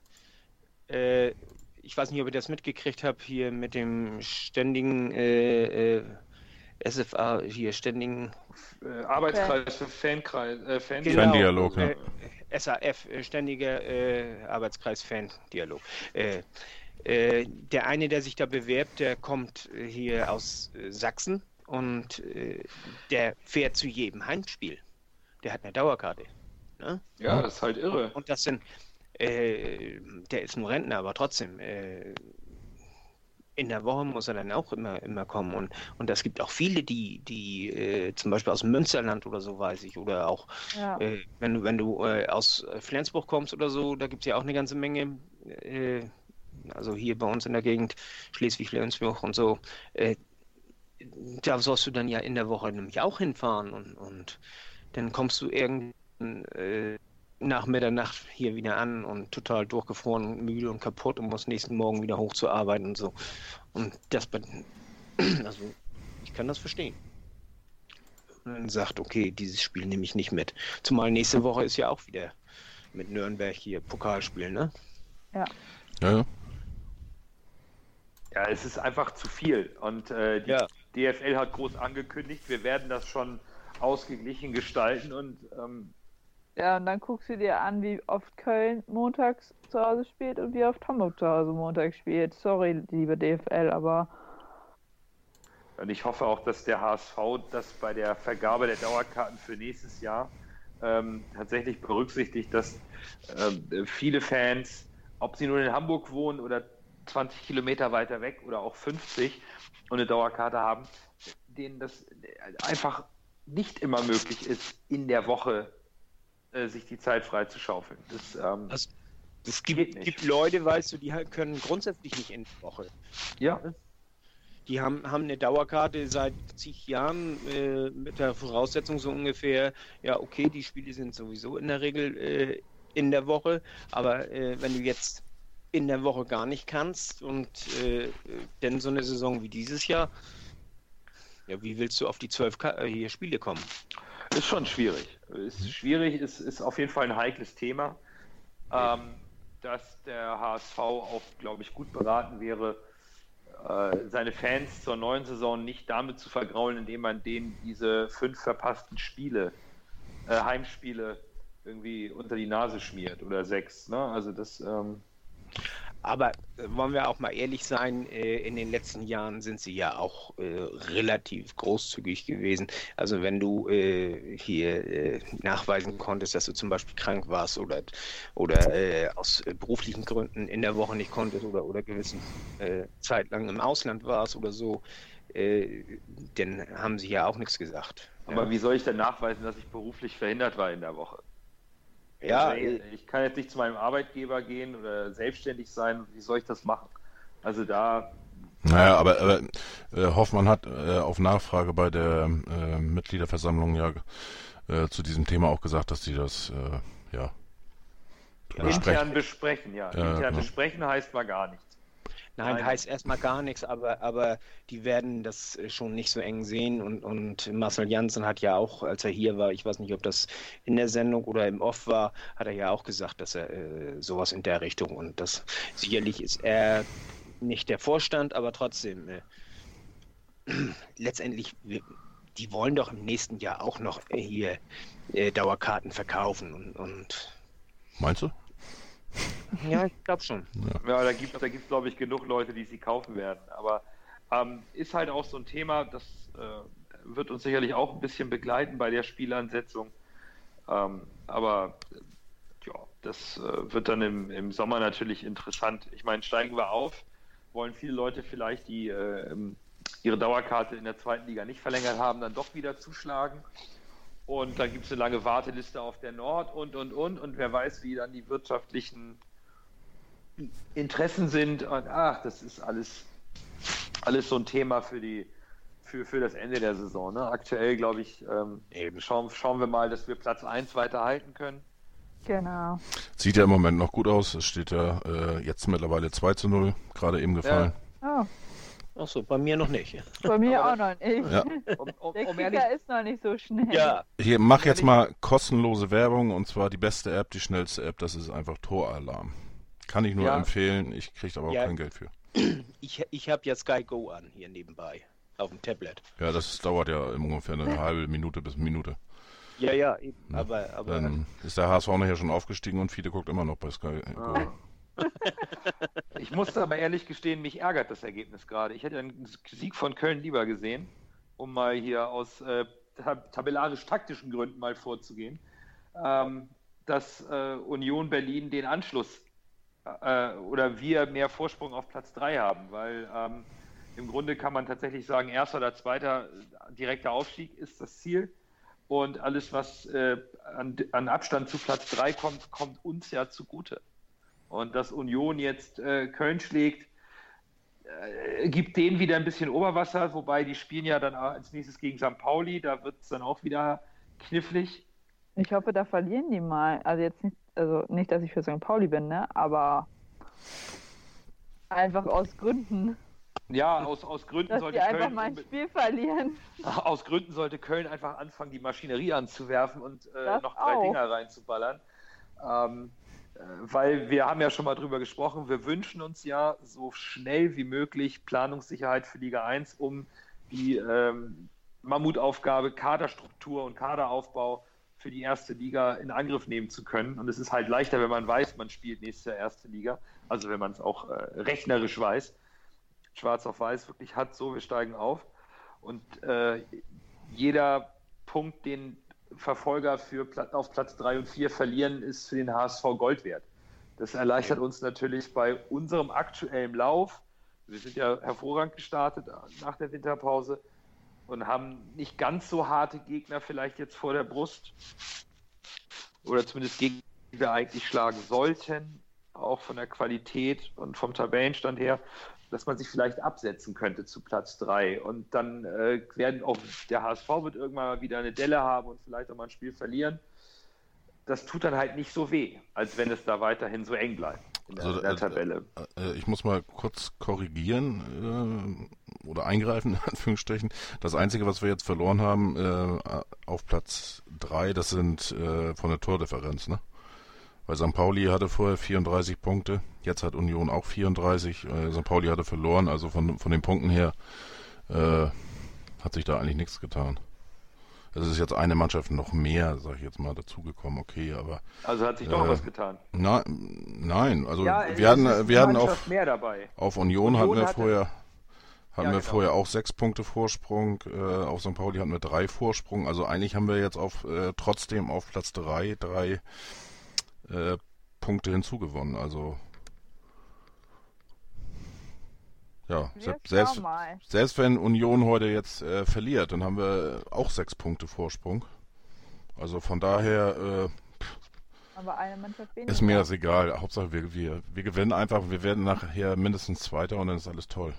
äh, ich weiß nicht, ob ihr das mitgekriegt habt, hier mit dem ständigen äh, äh, SFA, hier ständigen äh, Arbeitskreis für Fankreis, äh, Fan Genau. Fan-Dialog, ja. äh, SAF, äh, ständiger äh, Arbeitskreis-Fan-Dialog. Äh, äh, der eine, der sich da bewerbt, der kommt hier aus äh, Sachsen und äh, der fährt zu jedem Heimspiel. Der hat eine Dauerkarte. Ne? Ja, das ist halt irre. Und das sind, äh, der ist nur Rentner, aber trotzdem, äh, in der Woche muss er dann auch immer, immer kommen. Und, und es gibt auch viele, die, die äh, zum Beispiel aus dem Münsterland oder so, weiß ich, oder auch, Ja. äh, wenn du, wenn du äh, aus Flensburg kommst oder so, da gibt es ja auch eine ganze Menge, äh, also hier bei uns in der Gegend, Schleswig-Flensburg und so, äh, da sollst du dann ja in der Woche nämlich auch hinfahren und, und dann kommst du irgendwann äh, nach Mitternacht hier wieder an und total durchgefroren und müde und kaputt und muss nächsten Morgen wieder hochzuarbeiten und so. Und das, also ich kann das verstehen. Und dann sagt, okay, dieses Spiel nehme ich nicht mit. Zumal nächste Woche ist ja auch wieder mit Nürnberg hier Pokalspiel, ne? Ja, ja. Ja, es ist einfach zu viel. Und äh, die Ja. DFL hat groß angekündigt, wir werden das schon ausgeglichen gestalten und ähm, ja, und dann guckst du dir an, wie oft Köln montags zu Hause spielt und wie oft Hamburg zu Hause montags spielt. Sorry, liebe DFL, aber Und ich hoffe auch, dass der HSV das bei der Vergabe der Dauerkarten für nächstes Jahr ähm, tatsächlich berücksichtigt, dass ähm, viele Fans, ob sie nur in Hamburg wohnen oder 20 Kilometer weiter weg oder auch 50 und eine Dauerkarte haben, denen das einfach nicht immer möglich ist, in der Woche äh, sich die Zeit frei zu schaufeln. Das, ähm, Das- Es gibt, nicht. gibt Leute, weißt du, die können grundsätzlich nicht in die Woche. ja, Die haben, haben eine Dauerkarte seit zig Jahren äh, mit der Voraussetzung so ungefähr, ja, okay, die Spiele sind sowieso in der Regel äh, in der Woche, aber äh, wenn du jetzt in der Woche gar nicht kannst und äh, denn so eine Saison wie dieses Jahr, ja, wie willst du auf die zwölf äh, hier Spiele kommen? Ist schon schwierig. Ist schwierig, ist, ist auf jeden Fall ein heikles Thema, ähm, dass der HSV auch, glaube ich, gut beraten wäre, äh, seine Fans zur neuen Saison nicht damit zu vergraulen, indem man denen diese fünf verpassten Spiele, äh, Heimspiele irgendwie unter die Nase schmiert oder sechs. Ne? Also das. Ähm, aber äh, wollen wir auch mal ehrlich sein, äh, in den letzten Jahren sind sie ja auch äh, relativ großzügig gewesen. Also wenn du hier nachweisen konntest, dass du zum Beispiel krank warst oder, oder aus beruflichen Gründen in der Woche nicht konntest oder, oder gewissen Zeit lang im Ausland warst oder so, dann haben sie ja auch nichts gesagt. Aber ja. wie soll ich denn nachweisen, dass ich beruflich verhindert war in der Woche? Ja, also, ich kann jetzt nicht zu meinem Arbeitgeber gehen oder selbstständig sein. Wie soll ich das machen? Also da. Naja, aber, aber äh, Hoffmann hat äh, auf Nachfrage bei der äh, Mitgliederversammlung ja äh, zu diesem Thema auch gesagt, dass sie das äh, ja intern besprechen, ja. Ja, intern ja. besprechen heißt mal gar nichts. Nein, Nein. heißt erstmal gar nichts, aber, aber die werden das äh, schon nicht so eng sehen. Und, und Marcel Janssen hat ja auch, als er hier war, ich weiß nicht, ob das in der Sendung oder im Off war, hat er ja auch gesagt, dass er äh, sowas in der Richtung und das sicherlich ist er nicht der Vorstand, aber trotzdem, äh, letztendlich, wir, die wollen doch im nächsten Jahr auch noch äh, hier äh, Dauerkarten verkaufen und, und Meinst du? ja, ich glaube schon. Ja, da gibt es, da gibt's, glaube ich, genug Leute, die sie kaufen werden. Aber ähm, ist halt auch so ein Thema, das äh, wird uns sicherlich auch ein bisschen begleiten bei der Spielansetzung. Ähm, aber ja, das äh, wird dann im, im Sommer natürlich interessant. Ich meine, steigen wir auf, wollen viele Leute vielleicht, die äh, ihre Dauerkarte in der zweiten Liga nicht verlängert haben, dann doch wieder zuschlagen. Und dann gibt es eine lange Warteliste auf der Nord und, und, und. Und wer weiß, wie dann die wirtschaftlichen Interessen sind. Und ach, das ist alles, alles so ein Thema für, die, für, für das Ende der Saison. Ne? Aktuell, glaube ich, ähm, Eben. schauen, schauen wir mal, dass wir Platz 1 weiter halten können. Genau. Sieht ja im Moment noch gut aus. Es steht ja äh, jetzt mittlerweile 2 zu 0, gerade eben gefallen. Oh, Achso, bei mir noch nicht. bei mir auch noch nicht. Ja. Um, um, Der um Kicker ehrlich, ist noch nicht so schnell. Ja, Hier, mach jetzt mal kostenlose Werbung und zwar die beste App, die schnellste App, das ist einfach Toralarm. Kann ich nur Ja. empfehlen, ich kriege aber auch Ja. kein Geld für. ich, ich habe ja Sky Go an hier nebenbei auf dem Tablet. Ja, das dauert ja ungefähr eine halbe Minute bis eine Minute. Ja, ja, eben. Aber, aber Dann ist der HSV nachher schon aufgestiegen und viele guckt immer noch bei Sky. Ah. Ich musste aber ehrlich gestehen, mich ärgert das Ergebnis gerade. Ich hätte einen Sieg von Köln lieber gesehen, um mal hier aus äh, tab tabellarisch-taktischen Gründen mal vorzugehen, ähm, dass äh, Union Berlin den Anschluss äh, oder wir mehr Vorsprung auf Platz 3 haben, weil ähm, im Grunde kann man tatsächlich sagen, erster oder zweiter äh, direkter Aufstieg ist das Ziel. Und alles, was äh, an, an Abstand zu Platz 3 kommt, kommt uns ja zugute. Und dass Union jetzt äh, Köln schlägt, äh, gibt denen wieder ein bisschen Oberwasser, wobei die spielen ja dann als nächstes gegen St. Pauli, da wird es dann auch wieder knifflig. Ich hoffe, da verlieren die mal. Also jetzt nicht, also nicht, dass ich für St. Pauli bin, ne? Aber einfach aus Gründen. Ja, aus, aus Gründen Dass sollte die einfach Köln mal ein Spiel verlieren. aus Gründen sollte Köln einfach anfangen, die Maschinerie anzuwerfen und äh, noch drei auch. Dinger reinzuballern. Ähm, äh, weil wir haben ja schon mal drüber gesprochen, wir wünschen uns ja so schnell wie möglich Planungssicherheit für Liga 1, um die ähm, Mammutaufgabe Kaderstruktur und Kaderaufbau für die erste Liga in Angriff nehmen zu können. Und es ist halt leichter, wenn man weiß, man spielt nächstes Jahr erste Liga, also wenn man es auch äh, rechnerisch weiß, schwarz auf weiß wirklich hat, so wir steigen auf. Und äh, jeder Punkt, den Verfolger für auf Platz 3 und 4 verlieren, ist für den HSV Gold wert. Das erleichtert uns natürlich bei unserem aktuellen Lauf. Wir sind ja hervorragend gestartet nach der Winterpause und haben nicht ganz so harte Gegner vielleicht jetzt vor der Brust. Oder zumindest Gegner, die wir eigentlich schlagen sollten, auch von der Qualität und vom Tabellenstand her, dass man sich vielleicht absetzen könnte zu Platz 3. Und dann äh, werden auch der HSV wird irgendwann mal wieder eine Delle haben und vielleicht auch mal ein Spiel verlieren. Das tut dann halt nicht so weh, als wenn es da weiterhin so eng bleibt in der, Also, der äh, Tabelle. Äh, Ich muss mal kurz korrigieren äh, oder eingreifen, in Anführungsstrichen. Das Einzige, was wir jetzt verloren haben äh, auf Platz 3, das sind äh, von der Tordifferenz, ne? Weil St. Pauli hatte vorher 34 Punkte, jetzt hat Union auch 34. Äh, St. Pauli hatte verloren, also von, von den Punkten her äh, hat sich da eigentlich nichts getan. Es ist jetzt eine Mannschaft noch mehr, sag ich jetzt mal, dazugekommen, okay, aber. Also hat sich doch äh, was getan. Na, nein, also Ja, wir hatten, wir hatten auf, mehr dabei. auf Union, Union hatten wir hatte- vorher hatten Ja, wir genau. vorher auch sechs Punkte Vorsprung, äh, auf St. Pauli hatten wir drei Vorsprung, also eigentlich haben wir jetzt auf äh, trotzdem auf Platz drei drei äh, Punkte hinzugewonnen, also ja, Wir selbst, selbst, wenn Union heute jetzt äh, verliert, dann haben wir auch sechs Punkte Vorsprung. Also von daher Aber eine Mannschaft äh, ist mir das egal. Hauptsache wir, wir, wir gewinnen einfach, wir werden nachher mindestens Zweiter und dann ist alles toll.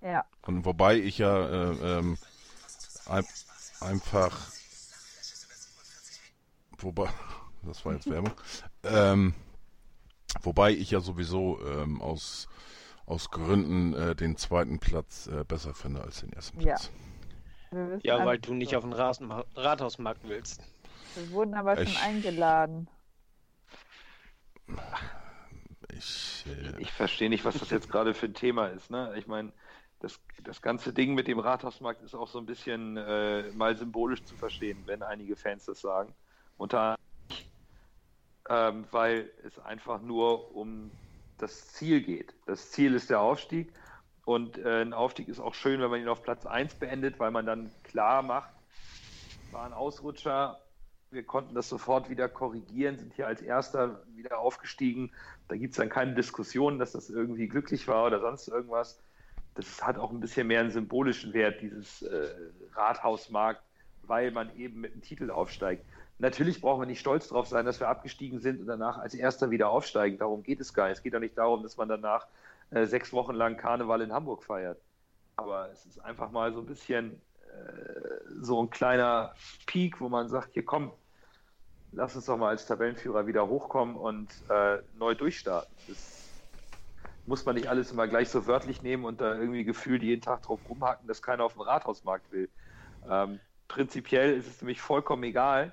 Ja. Und wobei ich ja äh, ähm, ein, einfach wobei das war jetzt Werbung. ähm, wobei ich ja sowieso ähm, aus aus Gründen äh, den zweiten Platz äh, besser finde als den ersten Ja. Platz. Wissen Ja, weil du nicht so. auf den Rasen Rathausmarkt willst. Wir wurden aber Ich- schon eingeladen. Ich, äh, Ich verstehe nicht, was das jetzt gerade für ein Thema ist. Ne? Ich meine, das, das ganze Ding mit dem Rathausmarkt ist auch so ein bisschen äh, mal symbolisch zu verstehen, wenn einige Fans das sagen. Unter ähm, weil es einfach nur um das Ziel geht. Das Ziel ist der Aufstieg und äh, ein Aufstieg ist auch schön, wenn man ihn auf Platz 1 beendet, weil man dann klar macht, war ein Ausrutscher. Wir konnten das sofort wieder korrigieren, sind hier als Erster wieder aufgestiegen. Da gibt es dann keine Diskussion, dass das irgendwie glücklich war oder sonst irgendwas. Das hat auch ein bisschen mehr einen symbolischen Wert, dieses äh, Rathausmarkt, weil man eben mit dem Titel aufsteigt. Natürlich brauchen wir nicht stolz darauf sein, dass wir abgestiegen sind und danach als Erster wieder aufsteigen. Darum geht es gar nicht. Es geht doch nicht darum, dass man danach äh, sechs Wochen lang Karneval in Hamburg feiert. Aber es ist einfach mal so ein bisschen äh, so ein kleiner Peak, wo man sagt, hier komm, lass uns doch mal als Tabellenführer wieder hochkommen und äh, neu durchstarten. Das muss man nicht alles immer gleich so wörtlich nehmen und da irgendwie gefühlt jeden Tag drauf rumhacken, dass keiner auf dem Rathausmarkt will. Ähm, prinzipiell ist es nämlich vollkommen egal,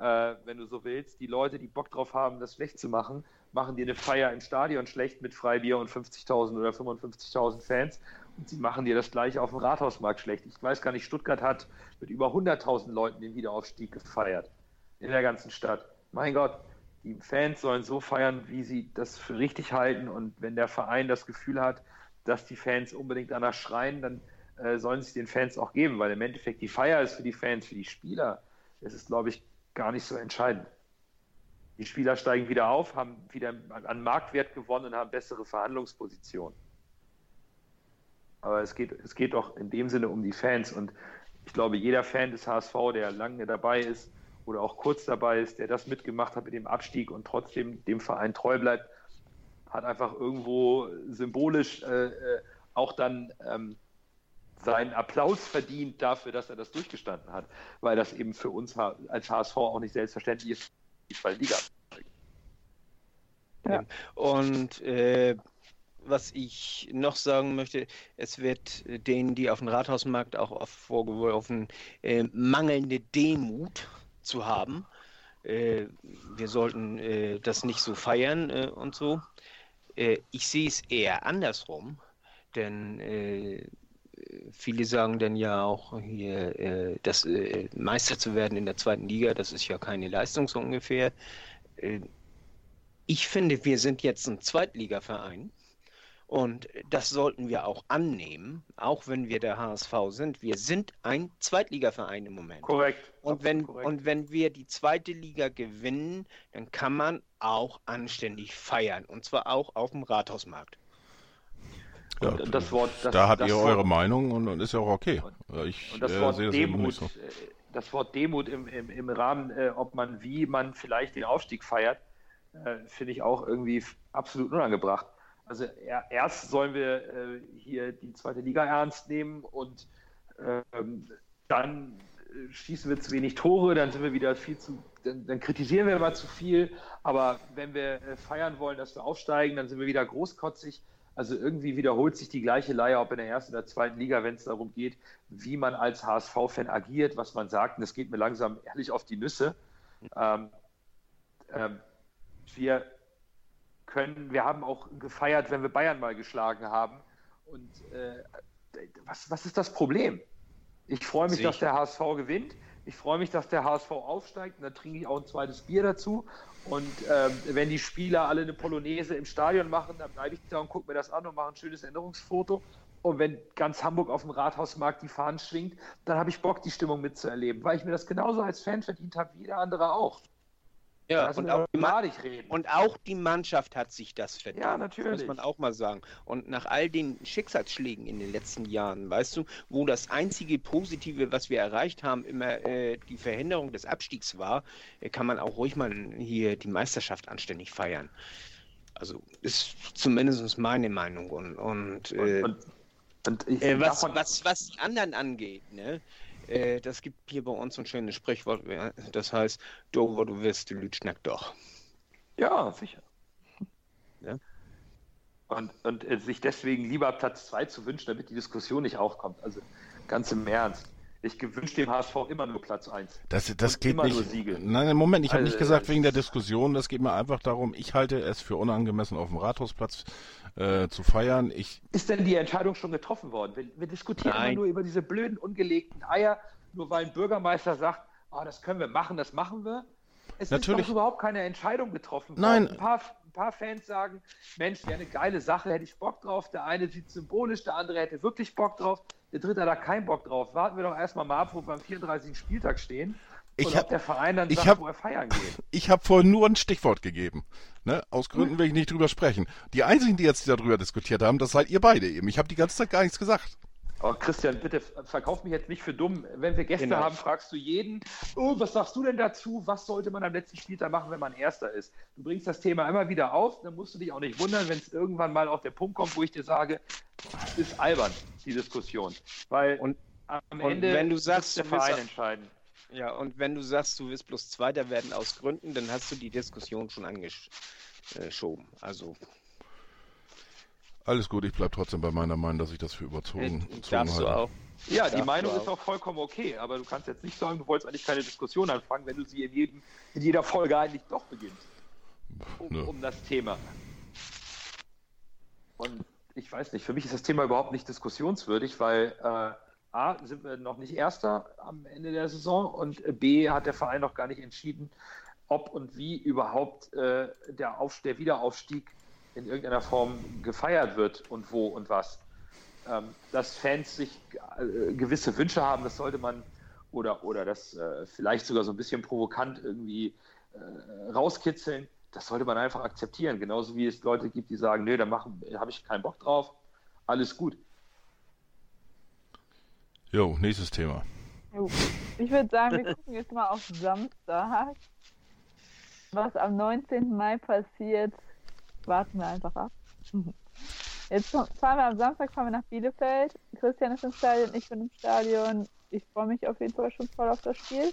äh, wenn du so willst. Die Leute, die Bock drauf haben, das schlecht zu machen, machen dir eine Feier im Stadion schlecht mit Freibier und 50.000 oder 55.000 Fans und sie machen dir das gleiche auf dem Rathausmarkt schlecht. Ich weiß gar nicht, Stuttgart hat mit über 100.000 Leuten den Wiederaufstieg gefeiert in der ganzen Stadt. Mein Gott, die Fans sollen so feiern, wie sie das für richtig halten. Und wenn der Verein das Gefühl hat, dass die Fans unbedingt danach schreien, dann äh, sollen sie es den Fans auch geben, weil im Endeffekt die Feier ist für die Fans, für die Spieler. Das ist, glaube ich, gar nicht so entscheidend. Die Spieler steigen wieder auf, haben wieder an Marktwert gewonnen und haben bessere Verhandlungspositionen. Aber es geht, es geht doch in dem Sinne um die Fans. Und ich glaube, jeder Fan des HSV, der lange dabei ist oder auch kurz dabei ist, der das mitgemacht hat mit dem Abstieg und trotzdem dem Verein treu bleibt, hat einfach irgendwo symbolisch äh, äh, auch dann ähm, seinen Applaus verdient dafür, dass er das durchgestanden hat, weil das eben für uns als HSV auch nicht selbstverständlich ist, die Liga. Und äh, was ich noch sagen möchte, es wird denen, die auf dem Rathausmarkt auch oft vorgeworfen, äh, mangelnde Demut zu haben. Äh, wir sollten äh, das nicht so feiern äh, und so. Äh, ich sehe es eher andersrum, denn viele sagen dann ja auch hier, äh, dass äh, Meister zu werden in der zweiten Liga, das ist ja keine Leistung so ungefähr. Äh, ich finde, wir sind jetzt ein Zweitligaverein und das sollten wir auch annehmen, auch wenn wir der HSV sind. Wir sind ein Zweitligaverein im Moment. Korrekt. Und wenn, korrekt. und wenn wir die zweite Liga gewinnen, dann kann man auch anständig feiern. Und zwar auch auf dem Rathausmarkt. Ja, das Wort, das, da habt ihr Wort, eure Meinung und, und ist ja auch okay. Ich Und das äh, Wort sehe das Demut, nicht so. äh, das Wort Demut im, im, im Rahmen, äh, ob man, wie man vielleicht den Aufstieg feiert, äh, finde ich auch irgendwie absolut unangebracht. Also er, erst sollen wir äh, hier die zweite Liga ernst nehmen und ähm, dann äh, schießen wir zu wenig Tore, dann sind wir wieder viel zu, dann, dann kritisieren wir immer zu viel. Aber wenn wir feiern wollen, dass wir aufsteigen, dann sind wir wieder großkotzig. Also irgendwie wiederholt sich die gleiche Leier, ob in der ersten oder zweiten Liga, wenn es darum geht, wie man als HSV-Fan agiert, was man sagt. Und das geht mir langsam ehrlich auf die Nüsse. Ähm, ähm, wir können, wir haben auch gefeiert, wenn wir Bayern mal geschlagen haben. Und äh, was, was ist das Problem? Ich freue mich, dass der HSV gewinnt. Ich freue mich, dass der HSV aufsteigt und dann trinke ich auch ein zweites Bier dazu. Und ähm, wenn die Spieler alle eine Polonaise im Stadion machen, dann bleibe ich da und gucke mir das an und mache ein schönes Änderungsfoto. Und wenn ganz Hamburg auf dem Rathausmarkt die Fahnen schwingt, dann habe ich Bock, die Stimmung mitzuerleben, weil ich mir das genauso als Fan verdient habe wie der andere auch. Ja, und auch, und auch, die Mannschaft hat sich das verdient. Ja, natürlich. muss man auch mal sagen. Und nach all den Schicksalsschlägen in den letzten Jahren, weißt du, wo das einzige Positive, was wir erreicht haben, immer äh, die Verhinderung des Abstiegs war, äh, kann man auch ruhig mal hier die Meisterschaft anständig feiern. Also ist zumindest meine Meinung. Und, und, äh, und, und ich, äh, was, was, was die anderen angeht, ne? Äh, das gibt hier bei uns ein schönes Sprichwort, das heißt, du, wo du wirst, die Lüt schnackt doch. Ja, sicher. Ja. Und, und äh, sich deswegen lieber Platz 2 zu wünschen, damit die Diskussion nicht aufkommt. Also ganz im Ernst. Ich gewünsche dem HSV immer nur Platz 1. Das, das geht immer nicht. Nur Siege. Nein, Moment, ich habe also, nicht gesagt wegen der Diskussion. Das geht mir einfach darum, ich halte es für unangemessen, auf dem Rathausplatz äh, zu feiern. Ich ist denn die Entscheidung schon getroffen worden? Wir, wir diskutieren immer nur über diese blöden, ungelegten Eier, nur weil ein Bürgermeister sagt, oh, das können wir machen, das machen wir. Es Natürlich. ist doch überhaupt keine Entscheidung getroffen worden. Nein. Ein paar, ein paar Fans sagen, Mensch, wäre eine geile Sache, hätte ich Bock drauf. Der eine sieht symbolisch, der andere hätte wirklich Bock drauf. Der dritte hat da keinen Bock drauf. Warten wir doch erstmal mal ab, wo wir am 34. Spieltag stehen. Ich habe der Verein dann sagt, hab, wo er feiern geht. Ich habe vorhin nur ein Stichwort gegeben. Ne? Aus Gründen will ich nicht drüber sprechen. Die einzigen, die jetzt darüber diskutiert haben, das seid ihr beide eben. Ich habe die ganze Zeit gar nichts gesagt. Oh, Christian, bitte verkauf mich jetzt nicht für dumm. Wenn wir Gäste genau. haben, fragst du jeden, oh, was sagst du denn dazu? Was sollte man am letzten Spieltag machen, wenn man Erster ist? Du bringst das Thema immer wieder auf, dann musst du dich auch nicht wundern, wenn es irgendwann mal auf der Punkt kommt, wo ich dir sage, ist albern, die Diskussion. Weil und, am und Ende wenn du sagst, der Verein entscheiden. Ja, und wenn du sagst, du wirst bloß Zweiter werden aus Gründen, dann hast du die Diskussion schon angeschoben. Also alles gut, ich bleibe trotzdem bei meiner Meinung, dass ich das für überzogen, ich, darfst halte. Du auch. Ja, die Meinung ist auch vollkommen okay, aber du kannst jetzt nicht sagen, du wolltest eigentlich keine Diskussion anfangen, wenn du sie in, jedem, in jeder Folge eigentlich doch beginnst. Um, ne. um das Thema. Und ich weiß nicht, für mich ist das Thema überhaupt nicht diskussionswürdig, weil äh, A, sind wir noch nicht Erster am Ende der Saison und B, hat der Verein noch gar nicht entschieden, ob und wie überhaupt äh, der, Auf der Wiederaufstieg in irgendeiner Form gefeiert wird und wo und was. Ähm, dass Fans sich äh, gewisse Wünsche haben, das sollte man oder, oder das äh, vielleicht sogar so ein bisschen provokant irgendwie äh, rauskitzeln, das sollte man einfach akzeptieren. Genauso wie es Leute gibt, die sagen, nö, da habe ich keinen Bock drauf, alles gut. Jo, nächstes Thema. Ich würde sagen, wir gucken jetzt mal auf Samstag. Was am 19. Mai passiert, warten wir einfach ab. Jetzt fahren wir am Samstag fahren wir nach Bielefeld. Christian ist im Stadion, ich bin im Stadion. Ich freue mich auf jeden Fall schon voll auf das Spiel.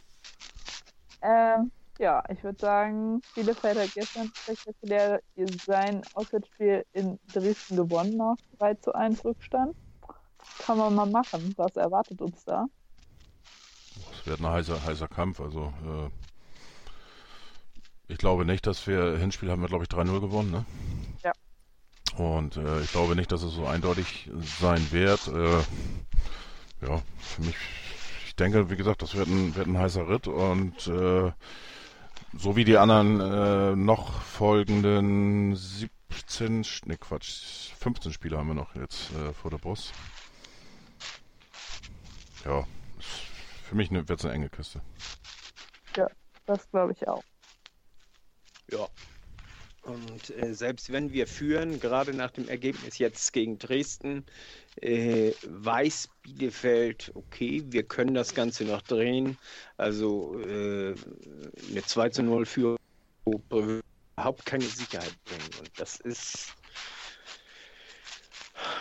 Ähm, ja, ich würde sagen, Bielefeld hat gestern spektakulär sein Auswärtsspiel in Dresden gewonnen nach 3 zu 1 Rückstand. Kann man mal machen. Was erwartet uns da? Es wird ein heißer, heißer Kampf. Also äh, ich glaube nicht, dass wir Hinspiel haben wir glaube ich 3-0 gewonnen, ne? Ja. Und äh, ich glaube nicht, dass es so eindeutig sein wird. Äh, ja, für mich, ich denke, wie gesagt, das wird ein, wird ein heißer Ritt und äh, so wie die anderen äh, noch folgenden 17, ne Quatsch, 15 Spiele haben wir noch jetzt äh, vor der Brust. Ja, für mich wird es eine enge Kiste. Ja, das glaube ich auch. Ja. Und äh, selbst wenn wir führen, gerade nach dem Ergebnis jetzt gegen Dresden, äh, weiß Bielefeld, okay, wir können das Ganze noch drehen. Also äh, eine 2 zu 0 Führung überhaupt keine Sicherheit bringen. Und das ist.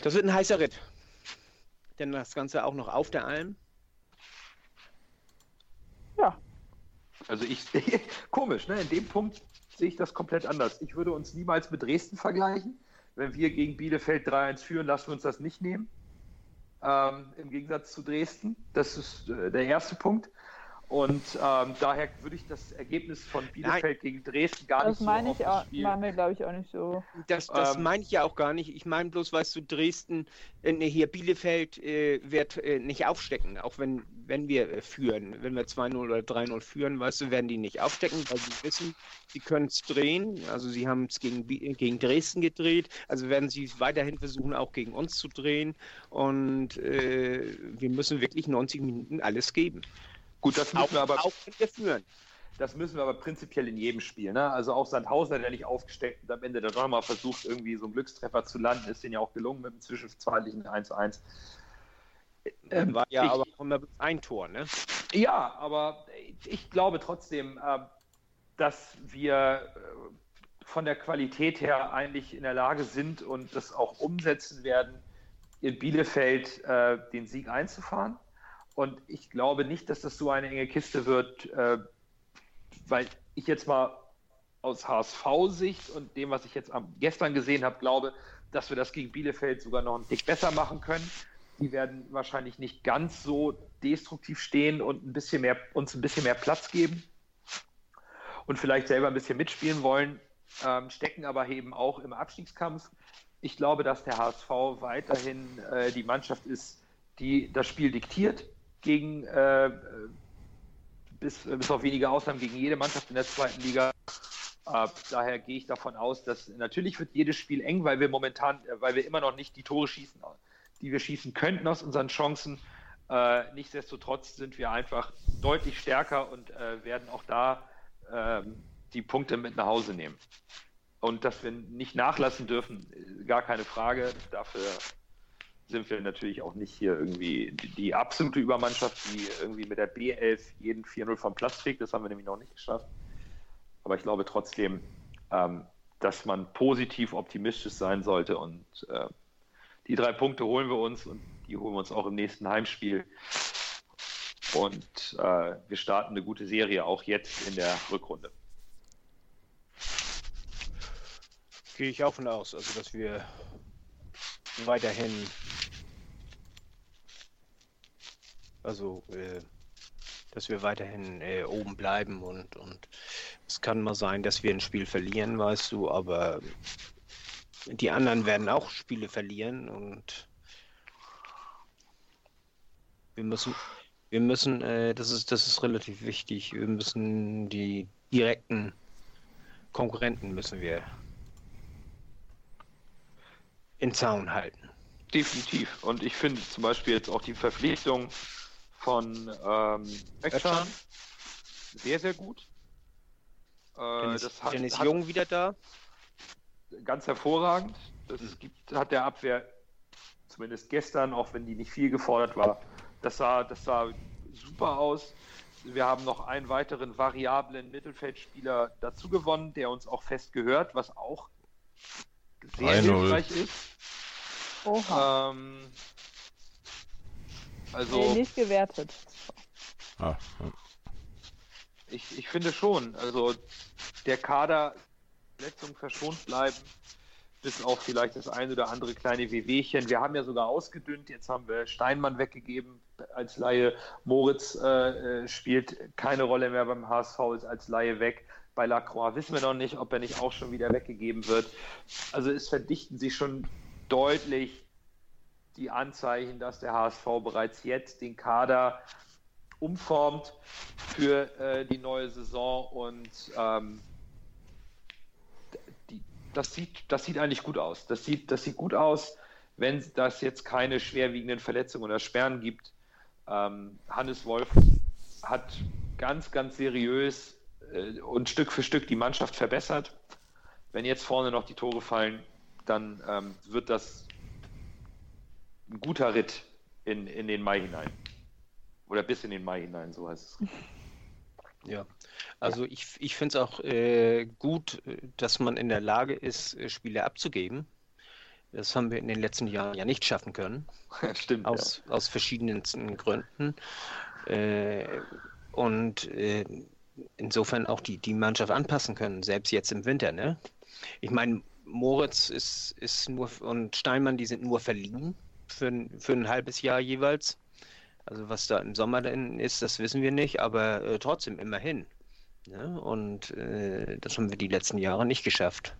Das wird ein heißer Ritt. Denn das Ganze auch noch auf der Alm. Ja. Also ich, komisch, ne? In dem Punkt sehe ich das komplett anders. Ich würde uns niemals mit Dresden vergleichen. Wenn wir gegen Bielefeld 3-1 führen, lassen wir uns das nicht nehmen. Ähm, Im Gegensatz zu Dresden. Das ist äh, der erste Punkt. Und ähm, daher würde ich das Ergebnis von Bielefeld Nein. gegen Dresden gar das nicht meine so ich auch, meine glaube ich, auch nicht so. Das, das ähm, meine ich ja auch gar nicht. Ich meine bloß, weißt du, Dresden, äh, hier Bielefeld äh, wird äh, nicht aufstecken, auch wenn, wenn wir äh, führen. Wenn wir 2-0 oder 3-0 führen, weißt du, werden die nicht aufstecken, weil sie wissen, sie können es drehen. Also sie haben es gegen, gegen Dresden gedreht, also werden sie weiterhin versuchen, auch gegen uns zu drehen. Und äh, wir müssen wirklich 90 Minuten alles geben. Gut, das müssen auch, wir aber. Auch wir führen. Das müssen wir aber prinzipiell in jedem Spiel. Ne? Also auch Sandhausen, der nicht aufgesteckt und am Ende der nochmal versucht, irgendwie so einen Glückstreffer zu landen, ist denen ja auch gelungen mit dem zwischenzeitlichen 1-1. Ähm, war ja ich, aber auch ein Tor, ne? Ja, aber ich glaube trotzdem, äh, dass wir äh, von der Qualität her eigentlich in der Lage sind und das auch umsetzen werden, in Bielefeld äh, den Sieg einzufahren. Und ich glaube nicht, dass das so eine enge Kiste wird, äh, weil ich jetzt mal aus HSV-Sicht und dem, was ich jetzt am, gestern gesehen habe, glaube, dass wir das gegen Bielefeld sogar noch einen Tick besser machen können. Die werden wahrscheinlich nicht ganz so destruktiv stehen und ein bisschen mehr, uns ein bisschen mehr Platz geben und vielleicht selber ein bisschen mitspielen wollen, ähm, stecken aber eben auch im Abstiegskampf. Ich glaube, dass der HSV weiterhin äh, die Mannschaft ist, die das Spiel diktiert, gegen, äh, bis, bis auf wenige Ausnahmen, gegen jede Mannschaft in der zweiten Liga. Äh, daher gehe ich davon aus, dass natürlich wird jedes Spiel eng, weil wir momentan, äh, weil wir immer noch nicht die Tore schießen, die wir schießen könnten aus unseren Chancen. Äh, nichtsdestotrotz sind wir einfach deutlich stärker und äh, werden auch da ähm, die Punkte mit nach Hause nehmen. Und dass wir nicht nachlassen dürfen, gar keine Frage. Dafür sind wir natürlich auch nicht hier irgendwie die, absolute Übermannschaft, die irgendwie mit der B11 jeden 4-0 vom Platz fegt. Das haben wir nämlich noch nicht geschafft. Aber ich glaube trotzdem, ähm, dass man positiv optimistisch sein sollte und äh, die drei Punkte holen wir uns und die holen wir uns auch im nächsten Heimspiel. Und äh, wir starten eine gute Serie auch jetzt in der Rückrunde. Gehe ich auch von aus, also dass wir weiterhin Also, äh, dass wir weiterhin äh, oben bleiben und, und es kann mal sein, dass wir ein Spiel verlieren, weißt du, aber die anderen werden auch Spiele verlieren und wir müssen, wir müssen, äh, das ist, das ist relativ wichtig, wir müssen die direkten Konkurrenten müssen wir in Zaun halten. Definitiv. Und ich finde zum Beispiel jetzt auch die Verpflichtung von ähm, Ötchan. Sehr, sehr gut. Äh, Dennis, das hat, Dennis Jung hat, wieder da. Ganz hervorragend. Das mhm. gibt, hat der Abwehr zumindest gestern, auch wenn die nicht viel gefordert war, das sah, das sah super aus. Wir haben noch einen weiteren variablen Mittelfeldspieler dazu gewonnen, der uns auch fest gehört, was auch sehr hilfreich ist. Oha. Ähm, also, nee, nicht gewertet. Ah, ja. ich, ich finde schon. Also der Kader Verletzung verschont bleiben, bis auf vielleicht das ein oder andere kleine Wehwehchen. Wir haben ja sogar ausgedünnt. Jetzt haben wir Steinmann weggegeben als Laie. Moritz äh, äh spielt keine Rolle mehr beim HSV, ist als Laie weg. Bei Lacroix wissen wir noch nicht, ob er nicht auch schon wieder weggegeben wird. Also es verdichten sich schon deutlich die Anzeichen, dass der HSV bereits jetzt den Kader umformt für äh, die neue Saison und ähm, die, das, sieht, das sieht eigentlich gut aus. Das sieht, das sieht gut aus, wenn das jetzt keine schwerwiegenden Verletzungen oder Sperren gibt. Ähm, Hannes Wolf hat ganz, ganz seriös äh, und Stück für Stück die Mannschaft verbessert. Wenn jetzt vorne noch die Tore fallen, dann ähm, wird das ein guter Ritt in, in den Mai hinein. Oder bis in den Mai hinein, so heißt es. Ja, also ich, ich finde es auch äh, gut, dass man in der Lage ist, äh, Spiele abzugeben. Das haben wir in den letzten Jahren ja nicht schaffen können. Stimmt. Aus, ja. aus verschiedensten Gründen. Äh, und äh, insofern auch die, die Mannschaft anpassen können, selbst jetzt im Winter. Ne? Ich meine, Moritz ist, ist nur und Steinmann, die sind nur verliehen für, für ein halbes Jahr jeweils. Also was da im Sommer denn ist, das wissen wir nicht, aber äh, trotzdem immerhin. Ne? Und äh, das haben wir die letzten Jahre nicht geschafft.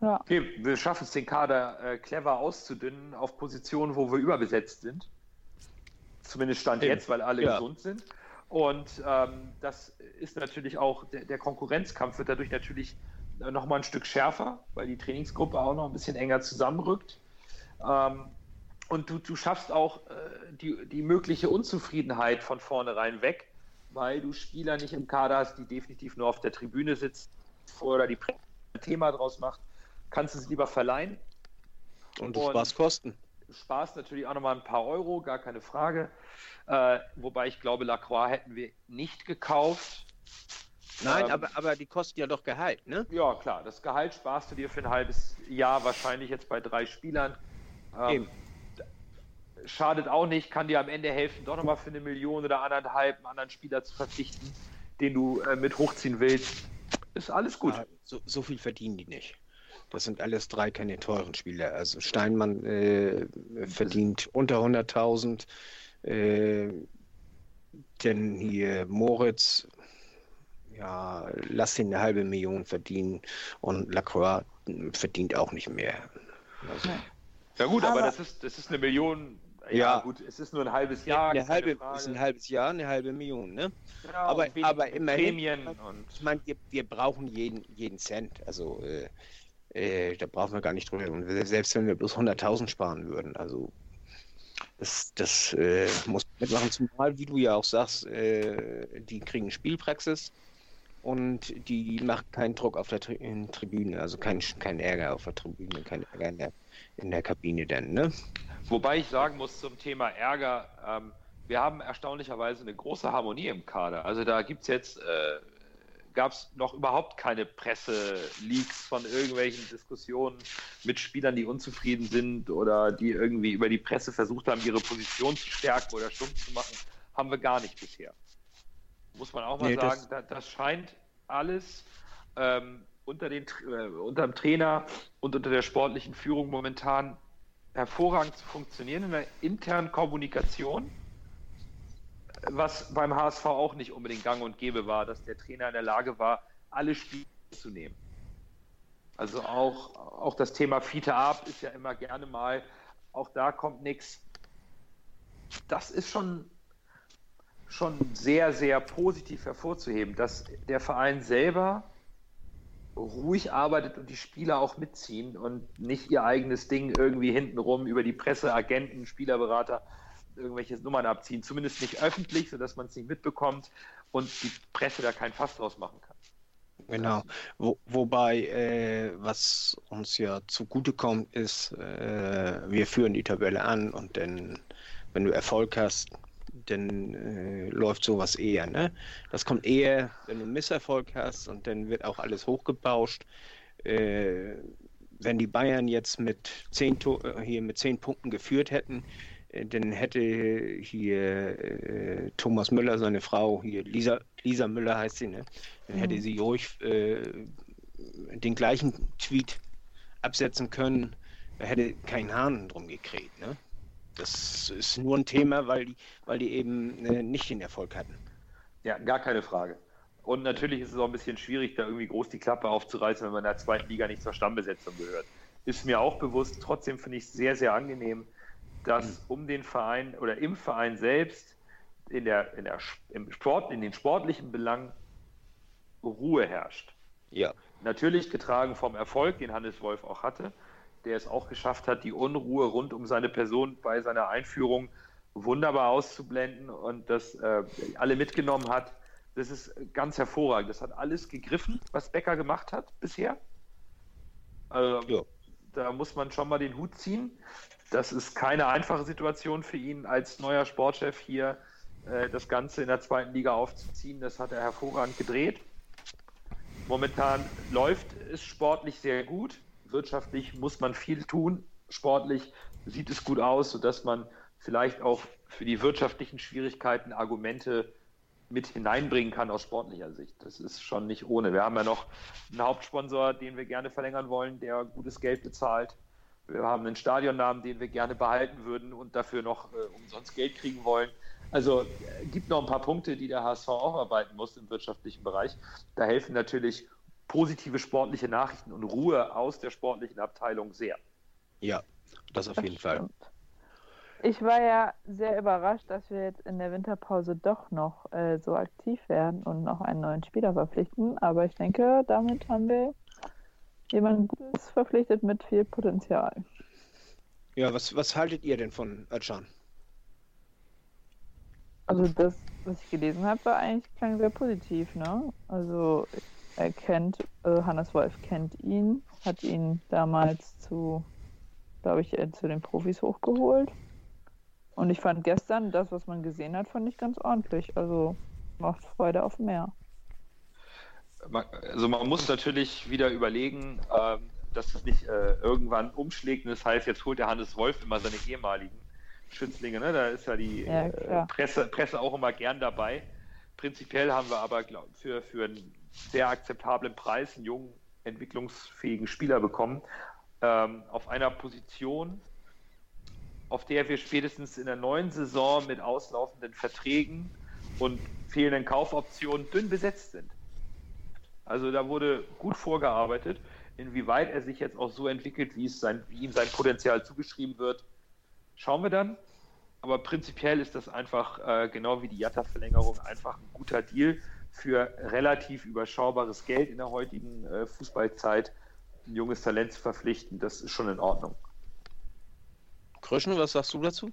Ja. Okay, wir schaffen es, den Kader äh, clever auszudünnen auf Positionen, wo wir überbesetzt sind. Zumindest Stand Eben. jetzt, weil alle ja. gesund sind. Und ähm, das ist natürlich auch, der, der, Konkurrenzkampf wird dadurch natürlich nochmal ein Stück schärfer, weil die Trainingsgruppe auch noch ein bisschen enger zusammenrückt. Ähm, und du, du schaffst auch äh, die, die mögliche Unzufriedenheit von vornherein weg, weil du Spieler nicht im Kader hast, die definitiv nur auf der Tribüne sitzen oder die ein Thema draus macht, kannst du sie lieber verleihen. Und, und Spaß kosten. Spaß natürlich auch nochmal ein paar Euro, gar keine Frage. Äh, wobei ich glaube, Lacroix hätten wir nicht gekauft. Nein, ähm, aber, aber die kosten ja doch Gehalt, ne? Ja, klar. Das Gehalt sparst du dir für ein halbes Jahr wahrscheinlich jetzt bei drei Spielern. Ähm, schadet auch nicht, kann dir am Ende helfen, doch nochmal für eine Million oder anderthalb einen anderen Spieler zu verpflichten, den du äh, mit hochziehen willst. Ist alles gut. Ja, so, so, viel verdienen die nicht. Das sind alles drei keine teuren Spieler. Also Steinmann äh, verdient unter 100.000. Äh, denn hier Moritz, ja, lass ihn eine halbe Million verdienen und Lacroix verdient auch nicht mehr. Also, ja gut, aber, aber das, ist, das ist eine Million ja, ja, gut, es ist nur ein halbes Jahr. Eine halbe, ist ein halbes Jahr, eine halbe Million, ne? Genau, aber, aber immerhin, und ich meine, wir, wir, brauchen jeden, jeden Cent. Also äh, äh, da brauchen wir gar nicht drüber. Und selbst wenn wir bloß 100.000 sparen würden, also das, das äh, muss mitmachen. Zumal, wie du ja auch sagst, äh, die kriegen Spielpraxis und die macht keinen Druck auf der Tri Tribüne, also keinen kein Ärger auf der Tribüne, kein Ärger in der, in der Kabine dann, ne? Wobei ich sagen muss zum Thema Ärger, ähm, wir haben erstaunlicherweise eine große Harmonie im Kader. Also da gibt es jetzt, äh, gab es noch überhaupt keine Presse-Leaks von irgendwelchen Diskussionen mit Spielern, die unzufrieden sind oder die irgendwie über die Presse versucht haben, ihre Position zu stärken oder stumpf zu machen. Haben wir gar nicht bisher. Muss man auch mal nee, sagen, das, da, das, scheint alles ähm, unter, den, äh, unter dem Trainer und unter der sportlichen Führung momentan hervorragend zu funktionieren in der internen Kommunikation, was beim HSV auch nicht unbedingt gang und gäbe war, dass der Trainer in der Lage war, alle Spiele zu nehmen. Also auch, auch das Thema Fiete Ab ist ja immer gerne mal, auch da kommt nichts. Das ist schon, schon sehr, sehr positiv hervorzuheben, dass der Verein selber ruhig arbeitet und die Spieler auch mitziehen und nicht ihr eigenes Ding irgendwie hintenrum über die Presse, Agenten, Spielerberater irgendwelche Nummern abziehen. Zumindest nicht öffentlich, sodass man es nicht mitbekommt und die Presse da kein Fass draus machen kann. Genau. Wo, wobei, äh, was uns ja zugutekommt, ist, äh, wir führen die Tabelle an und dann, wenn du Erfolg hast, dann äh, läuft sowas eher. Ne? Das kommt eher, wenn du einen Misserfolg hast und dann wird auch alles hochgebauscht. Äh, wenn die Bayern jetzt mit zehn, äh, hier mit zehn Punkten geführt hätten, äh, dann hätte hier äh, Thomas Müller, seine Frau, hier Lisa, Lisa Müller heißt sie, ne? dann hätte mhm. sie ruhig äh, den gleichen Tweet absetzen können, da hätte kein Hahn drum gekriegt. Ne? Das ist nur ein Thema, weil die, weil die eben äh, nicht den Erfolg hatten. Ja, gar keine Frage. Und natürlich ist es auch ein bisschen schwierig, da irgendwie groß die Klappe aufzureißen, wenn man in der zweiten Liga nicht zur Stammbesetzung gehört. Ist mir auch bewusst. Trotzdem finde ich es sehr, sehr angenehm, dass mhm. um den Verein oder im Verein selbst in, der, in, der, im Sport, in den sportlichen Belangen Ruhe herrscht. Ja. Natürlich getragen vom Erfolg, den Hannes Wolf auch hatte der es auch geschafft hat, die Unruhe rund um seine Person bei seiner Einführung wunderbar auszublenden und das äh, alle mitgenommen hat. Das ist ganz hervorragend. Das hat alles gegriffen, was Becker gemacht hat bisher. Also, ja. Da muss man schon mal den Hut ziehen. Das ist keine einfache Situation für ihn als neuer Sportchef hier äh, das Ganze in der zweiten Liga aufzuziehen. Das hat er hervorragend gedreht. Momentan läuft es sportlich sehr gut wirtschaftlich muss man viel tun. Sportlich sieht es gut aus, sodass man vielleicht auch für die wirtschaftlichen Schwierigkeiten Argumente mit hineinbringen kann aus sportlicher Sicht. Das ist schon nicht ohne. Wir haben ja noch einen Hauptsponsor, den wir gerne verlängern wollen, der gutes Geld bezahlt. wir haben einen Stadionnamen, den wir gerne behalten würden und dafür noch äh, umsonst Geld kriegen wollen. Also äh, gibt noch ein paar Punkte, die der HSV aufarbeiten muss im wirtschaftlichen Bereich. Da helfen natürlich positive sportliche Nachrichten und Ruhe aus der sportlichen Abteilung sehr. Ja, das auf jeden Fall. Ich war ja sehr überrascht, dass wir jetzt in der Winterpause doch noch äh, so aktiv werden und noch einen neuen Spieler verpflichten. Aber ich denke, damit haben wir jemanden Gutes verpflichtet mit viel Potenzial. Ja, was, was haltet ihr denn von Özcan? Also das, was ich gelesen habe, war eigentlich klang sehr positiv, ne? Also er kennt, also Hannes Wolf kennt ihn, hat ihn damals zu, glaube ich, äh, zu den Profis hochgeholt. Und ich fand gestern das, was man gesehen hat, fand ich ganz ordentlich. Also macht Freude auf mehr. Also man muss natürlich wieder überlegen, ähm, dass es nicht äh, irgendwann umschlägt. das heißt, jetzt holt der Hannes Wolf immer seine ehemaligen Schützlinge. Ne? Da ist ja die Ja, äh. Presse, Presse auch immer gern dabei. Prinzipiell haben wir aber glaub, für, für einen sehr akzeptablen Preis einen jungen, entwicklungsfähigen Spieler bekommen. Ähm, auf einer Position, auf der wir spätestens in der neuen Saison mit auslaufenden Verträgen und fehlenden Kaufoptionen dünn besetzt sind. Also da wurde gut vorgearbeitet. Inwieweit er sich jetzt auch so entwickelt, wie, es sein, wie ihm sein Potenzial zugeschrieben wird, schauen wir dann. Aber prinzipiell ist das einfach, äh, genau wie die Jatta-Verlängerung, einfach ein guter Deal für relativ überschaubares Geld in der heutigen äh, Fußballzeit. Ein junges Talent zu verpflichten, das ist schon in Ordnung. Kröschen, was sagst du dazu?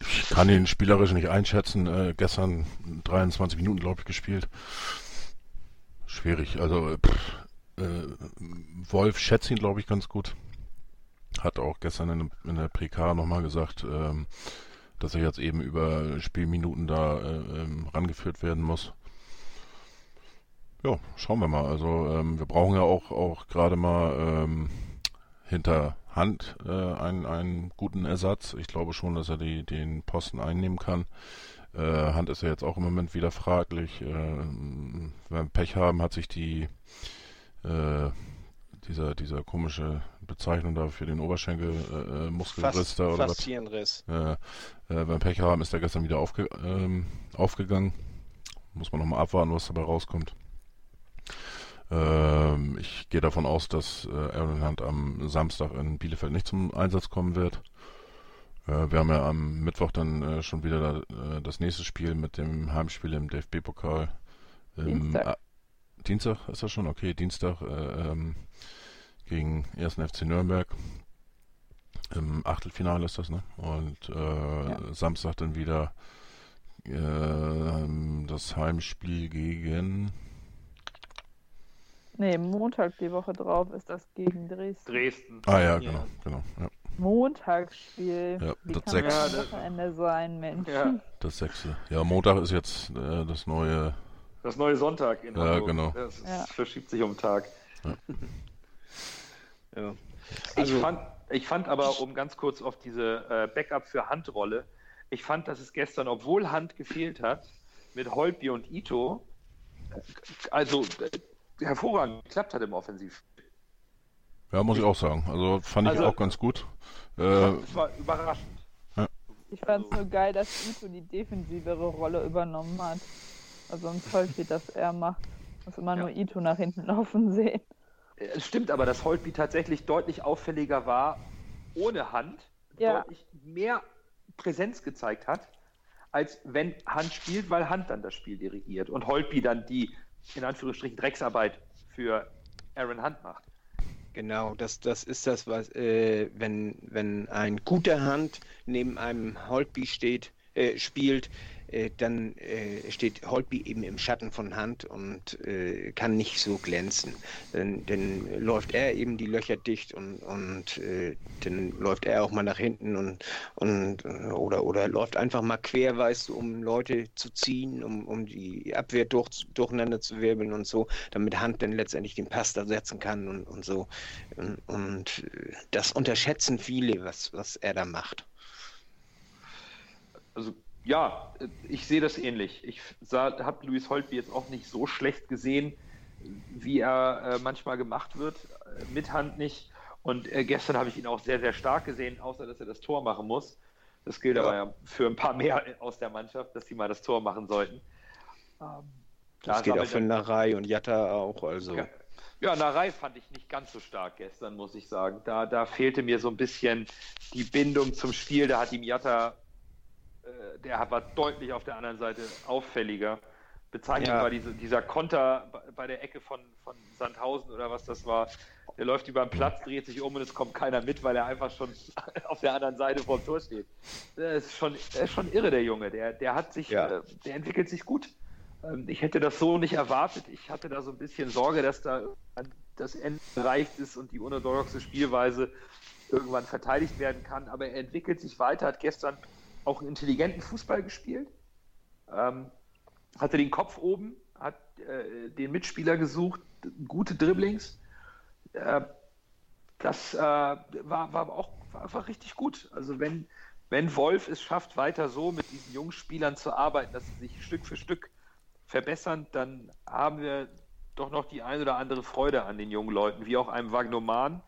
Ich kann ihn spielerisch nicht einschätzen. Äh, gestern 23 Minuten, glaube ich, gespielt. Schwierig. Also pff, äh, Wolf schätzt ihn, glaube ich, ganz gut. Hat auch gestern in, in der PK nochmal gesagt, ähm, dass er jetzt eben über Spielminuten da äh, ähm, rangeführt werden muss. Ja, schauen wir mal. Also ähm, wir brauchen ja auch, auch gerade mal ähm, hinter Hand äh, einen, einen guten Ersatz. Ich glaube schon, dass er die, den Posten einnehmen kann. Äh, Hand ist ja jetzt auch im Moment wieder fraglich. Äh, wenn wir Pech haben, hat sich die äh, dieser, dieser komische Bezeichnung da für den Oberschenkel äh, äh, Muskelriss da oder was. Faszienriss. Äh, äh, wenn wir Pech haben, ist der gestern wieder aufge ähm, aufgegangen. Muss man nochmal abwarten, was dabei rauskommt. Ähm, ich gehe davon aus, dass äh, Aaron Hunt am Samstag in Bielefeld nicht zum Einsatz kommen wird. Äh, wir haben ja am Mittwoch dann äh, schon wieder da, äh, das nächste Spiel mit dem Heimspiel im DFB-Pokal. Dienstag. Ah, Dienstag ist das schon? Okay, Dienstag äh, ähm, gegen 1. FC Nürnberg. Im Achtelfinale ist das, ne? Und äh, Samstag dann wieder das Heimspiel gegen Nee, Montag die Woche drauf ist das gegen Dresden. Dresden. Ah ja, Ja. genau, genau. Ja, Montagsspiel. Ja, Wie das kann sechs. das Ja, Wochenende sein, Mensch? Ja, das sechste. Ja, Montag ist jetzt äh, das neue. das neue Sonntag in Ja, Hamburg. genau. Das ist, Ja. verschiebt sich um den Tag. Ja. Ich, Also- fand, ich fand aber, um ganz kurz auf diese äh, Backup für Handrolle, ich fand, dass es gestern, obwohl Hand gefehlt hat, mit Holtby und Ito, also äh, hervorragend geklappt hat im Offensiv. Ja, muss ich auch sagen. Also fand ich Also- auch ganz gut. Äh, Das war überraschend. Ich fand es nur geil, dass Ito die defensivere Rolle übernommen hat. Also sonst häufig das er macht. Muss immer Ja. nur Ito nach hinten laufen sehen. Äh, Es stimmt aber, dass Holtby tatsächlich deutlich auffälliger war ohne Hand, Ja. deutlich mehr Präsenz gezeigt hat, als wenn Hand spielt, weil Hand dann das Spiel dirigiert und Holtby dann die, in Anführungsstrichen, Drecksarbeit für Aaron Hunt macht. Genau, das, das ist das, was, äh, wenn, wenn ein guter Hand neben einem Holtby steht, äh, spielt, äh, dann äh, steht Holtby eben im Schatten von Hand und äh, kann nicht so glänzen. Dann, dann läuft er eben die Löcher dicht und, und äh, dann läuft er auch mal nach hinten und, und oder, oder läuft einfach mal quer, weißt du, um Leute zu ziehen, um, um die Abwehr durch, durcheinander zu wirbeln und so, damit Hand dann letztendlich den Pass da setzen kann und, und so. Und, und das unterschätzen viele, was, was er da macht. Also ja, äh, ich sehe das ähnlich. Ich habe Luis Holtby jetzt auch nicht so schlecht gesehen, wie er äh, manchmal gemacht wird, äh, mit Hand nicht. Und äh, gestern habe ich ihn auch sehr, sehr stark gesehen, außer dass er das Tor machen muss. Das gilt ja. aber ja für ein paar mehr aus der Mannschaft, dass sie mal das Tor machen sollten. Ähm, das geht auch für Narei und Jatta auch. Also. Ja. Ja, Narei fand ich nicht ganz so stark gestern, muss ich sagen. Da, da fehlte mir so ein bisschen die Bindung zum Spiel. Da hat ihm Jatta, der war deutlich auf der anderen Seite auffälliger. Bezeichnend ja. war diese, dieser Konter bei der Ecke von, von Sandhausen oder was das war. Der läuft über den Platz, dreht sich um und es kommt keiner mit, weil er einfach schon auf der anderen Seite vom Tor steht. Der ist schon, der ist schon irre, der Junge. Der, der hat sich, ja. äh, der entwickelt sich gut. Ähm, ich hätte das so nicht erwartet. Ich hatte da so ein bisschen Sorge, dass da das Ende erreicht ist und die unorthodoxe Spielweise irgendwann verteidigt werden kann. Aber er entwickelt sich weiter, hat gestern auch einen intelligenten Fußball gespielt, ähm, hatte den Kopf oben, hat äh, den Mitspieler gesucht, gute Dribblings. Äh, das äh, war, war auch war einfach richtig gut. Also wenn, wenn Wolf es schafft, weiter so mit diesen jungen Spielern zu arbeiten, dass sie sich Stück für Stück verbessern, dann haben wir doch noch die ein oder andere Freude an den jungen Leuten, wie auch einem Wagnoman,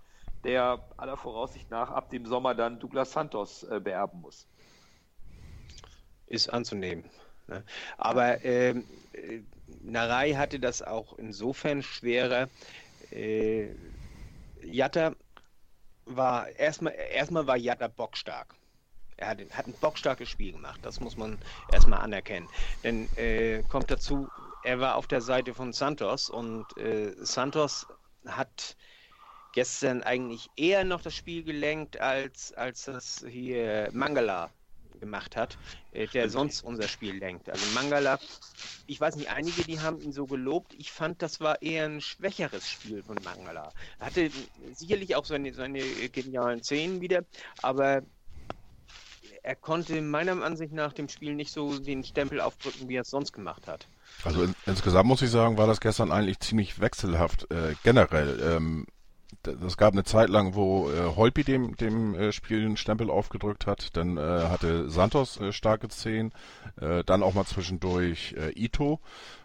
der aller Voraussicht nach ab dem Sommer dann Douglas Santos äh, beerben muss. Ist anzunehmen. Ne? Aber ähm, äh, Narei hatte das auch insofern schwerer. Äh, Jatta war erstmal erstmal war Jatta bockstark. Er hat, hat ein bockstarkes Spiel gemacht, das muss man erstmal anerkennen. Denn äh, kommt dazu, er war auf der Seite von Santos und äh, Santos hat gestern eigentlich eher noch das Spiel gelenkt, als, als das hier Mangala gemacht hat, äh, der sonst unser Spiel lenkt. Also Mangala, ich weiß nicht, einige, die haben ihn so gelobt. Ich fand, das war eher ein schwächeres Spiel von Mangala. Er hatte sicherlich auch seine, seine genialen Szenen wieder, aber er konnte meiner Ansicht nach dem Spiel nicht so den Stempel aufdrücken, wie er es sonst gemacht hat. Also in, insgesamt muss ich sagen, war das gestern eigentlich ziemlich wechselhaft äh, generell. Ähm, es gab eine Zeit lang, wo äh, Holpi dem, dem äh, Spiel den Stempel aufgedrückt hat. Dann äh, hatte Santos äh, starke Szenen. Äh, dann auch mal zwischendurch äh, Ito.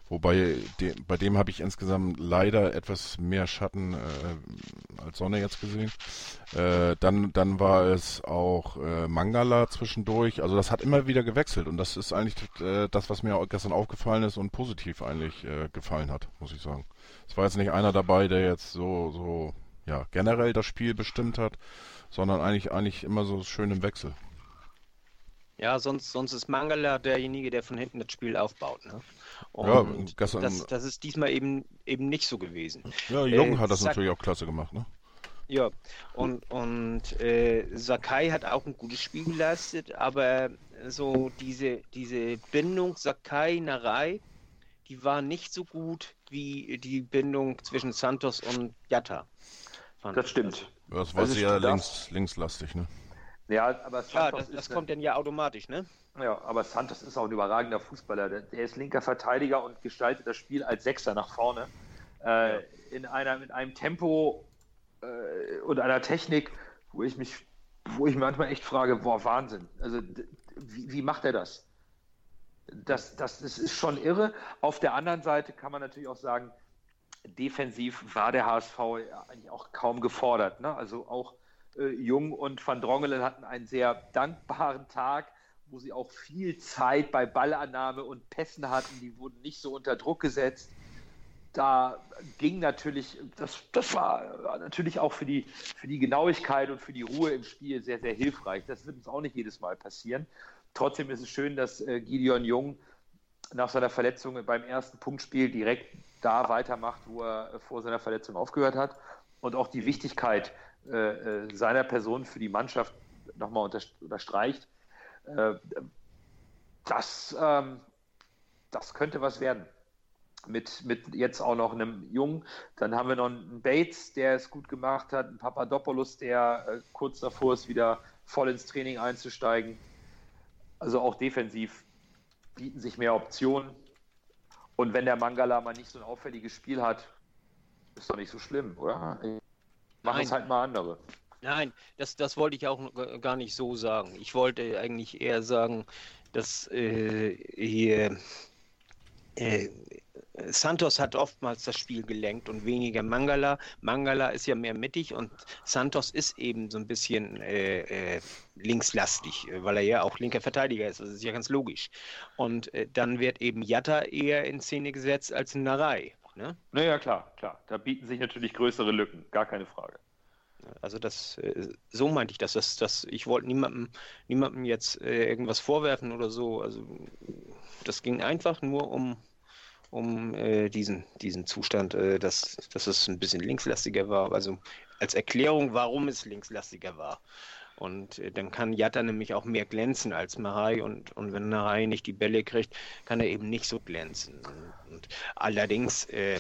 Wobei de, bei dem habe ich insgesamt leider etwas mehr Schatten äh, als Sonne jetzt gesehen. Äh, dann, dann war es auch äh, Mangala zwischendurch. Also das hat immer wieder gewechselt und das ist eigentlich äh, das, was mir gestern aufgefallen ist und positiv eigentlich äh, gefallen hat, muss ich sagen. Es war jetzt nicht einer dabei, der jetzt so, so ja, generell das Spiel bestimmt hat, sondern eigentlich, eigentlich immer so schön im Wechsel. Ja, sonst, sonst ist Mangala derjenige, der von hinten das Spiel aufbaut. Ne? Und ja, gestern, das, das ist diesmal eben, eben nicht so gewesen. Ja, Jung äh, hat das Sak natürlich auch klasse gemacht. Ne? Ja, und, und äh, Sakai hat auch ein gutes Spiel geleistet, aber so diese, diese Bindung Sakai-Narei, die war nicht so gut wie die Bindung zwischen Santos und Jatta. Das stimmt. Das war also sehr links, linkslastig, ne? Ja, aber Santos ja, das, das kommt dann ja automatisch, ne? Ja, aber Santos ist auch ein überragender Fußballer. Der ist linker Verteidiger und gestaltet das Spiel als Sechser nach vorne. Äh, ja. in einer, mit einem Tempo äh, und einer Technik, wo ich mich, wo ich manchmal echt frage, boah, Wahnsinn. Also wie, wie macht er das? Das, das? das ist schon irre. Auf der anderen Seite kann man natürlich auch sagen, defensiv war der HSV eigentlich auch kaum gefordert. Ne? Also auch äh, Jung und Van Drongelen hatten einen sehr dankbaren Tag, wo sie auch viel Zeit bei Ballannahme und Pässen hatten. Die wurden nicht so unter Druck gesetzt. Da ging natürlich, das, das war natürlich auch für die, für die Genauigkeit und für die Ruhe im Spiel sehr, sehr hilfreich. Das wird uns auch nicht jedes Mal passieren. Trotzdem ist es schön, dass äh, Gideon Jung nach seiner Verletzung beim ersten Punktspiel direkt da weitermacht, wo er vor seiner Verletzung aufgehört hat und auch die Wichtigkeit äh, äh seiner Person für die Mannschaft nochmal unterstreicht. Äh, das, ähm, das könnte was werden. Mit, mit jetzt auch noch einem Jungen. Dann haben wir noch einen Bates, der es gut gemacht hat, einen Papadopoulos, der äh, kurz davor ist, wieder voll ins Training einzusteigen. Also auch defensiv bieten sich mehr Optionen. Und wenn der Mangala mal nicht so ein auffälliges Spiel hat, ist doch nicht so schlimm, oder? Machen es halt mal andere. Nein, das, das wollte ich auch gar nicht so sagen. Ich wollte eigentlich eher sagen, dass äh, hier äh, Santos hat oftmals das Spiel gelenkt und weniger Mangala. Mangala ist ja mehr mittig und Santos ist eben so ein bisschen äh, äh, linkslastig, weil er ja auch linker Verteidiger ist. Das ist ja ganz logisch. Und äh, dann wird eben Jatta eher in Szene gesetzt als Narei. Ne? Naja, klar, klar. Da bieten sich natürlich größere Lücken, gar keine Frage. Also das, äh, so meinte ich das. das, das ich wollte niemandem, niemandem jetzt äh, irgendwas vorwerfen oder so. Also das ging einfach nur um, um äh, diesen, diesen Zustand, äh, dass, dass es ein bisschen linkslastiger war. Also als Erklärung, warum es linkslastiger war. Und äh, dann kann Jatta nämlich auch mehr glänzen als Marei und, und wenn Marei nicht die Bälle kriegt, kann er eben nicht so glänzen. Und allerdings, äh,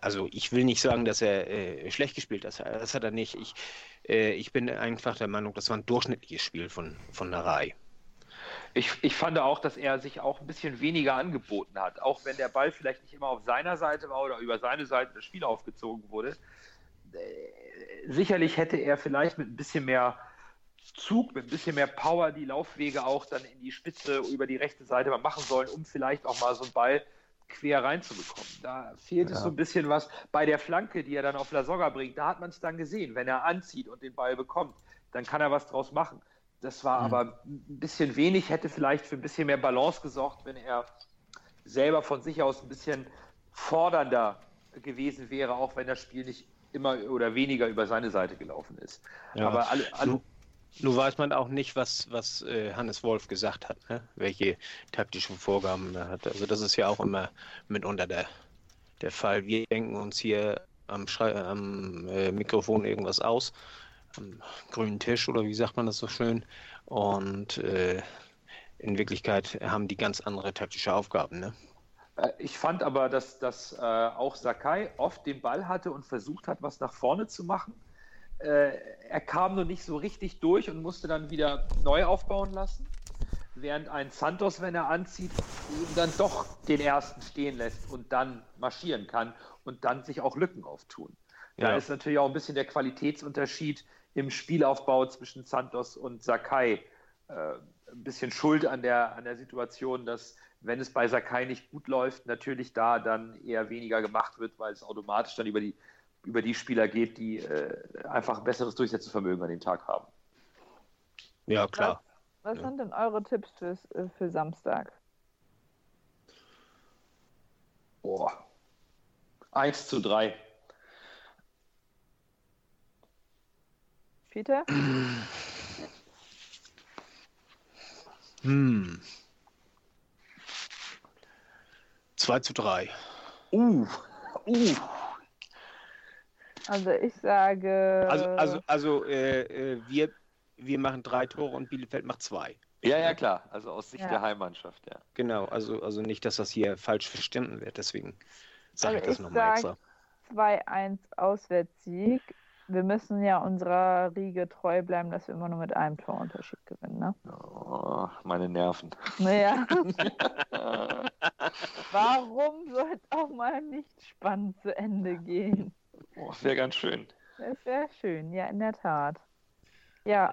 also ich will nicht sagen, dass er äh, schlecht gespielt hat, das hat er nicht. Ich, äh, ich bin einfach der Meinung, das war ein durchschnittliches Spiel von, von Narei. Ich, ich fand auch, dass er sich auch ein bisschen weniger angeboten hat. Auch wenn der Ball vielleicht nicht immer auf seiner Seite war oder über seine Seite das Spiel aufgezogen wurde. Äh, sicherlich hätte er vielleicht mit ein bisschen mehr Zug, mit ein bisschen mehr Power die Laufwege auch dann in die Spitze über die rechte Seite mal machen sollen, um vielleicht auch mal so einen Ball quer reinzubekommen. Da fehlt ja. es so ein bisschen was bei der Flanke, die er dann auf Lasogga bringt. Da hat man es dann gesehen. Wenn er anzieht und den Ball bekommt, dann kann er was draus machen. Das war mhm. aber ein bisschen wenig, hätte vielleicht für ein bisschen mehr Balance gesorgt, wenn er selber von sich aus ein bisschen fordernder gewesen wäre, auch wenn das Spiel nicht immer oder weniger über seine Seite gelaufen ist. Ja. Aber alle, alle nun weiß man auch nicht, was, was äh, Hannes Wolf gesagt hat, ne? welche taktischen Vorgaben er hat. Also das ist ja auch immer mitunter der, der Fall. Wir denken uns hier am, Schrei am äh, Mikrofon irgendwas aus, am grünen Tisch oder wie sagt man das so schön. Und äh, in Wirklichkeit haben die ganz andere taktische Aufgaben. Ne? Äh, ich fand aber, dass, dass äh, auch Sakai oft den Ball hatte und versucht hat, was nach vorne zu machen äh, er kam nur nicht so richtig durch und musste dann wieder neu aufbauen lassen. Während ein Santos, wenn er anzieht, eben dann doch den ersten stehen lässt und dann marschieren kann und dann sich auch Lücken auftun. Da ja. ist natürlich auch ein bisschen der Qualitätsunterschied im Spielaufbau zwischen Santos und Sakai. Äh, ein bisschen Schuld an der, an der Situation, dass wenn es bei Sakai nicht gut läuft, natürlich da dann eher weniger gemacht wird, weil es automatisch dann über die über die Spieler geht, die äh, einfach ein besseres Durchsetzungsvermögen an dem Tag haben. Ja, klar. Was, was ja. sind denn eure Tipps für, äh, für Samstag? Boah. 1 zu 3. Peter? Hm. 2 zu 3. Uh. Uh. Also ich sage. Also, also, also äh, äh, wir, wir machen drei Tore und Bielefeld macht zwei. Ja, ja, klar. Also aus Sicht ja. der Heimmannschaft, ja. Genau, also, also nicht, dass das hier falsch verstanden wird, deswegen sage also ich das nochmal extra. 2-1 Auswärtssieg. Wir müssen ja unserer Riege treu bleiben, dass wir immer nur mit einem Torunterschied gewinnen, ne? Oh, meine Nerven. Naja. Warum soll es auch mal nicht spannend zu Ende gehen? Oh, wäre ganz schön. Das wäre schön, ja, in der Tat. Ja.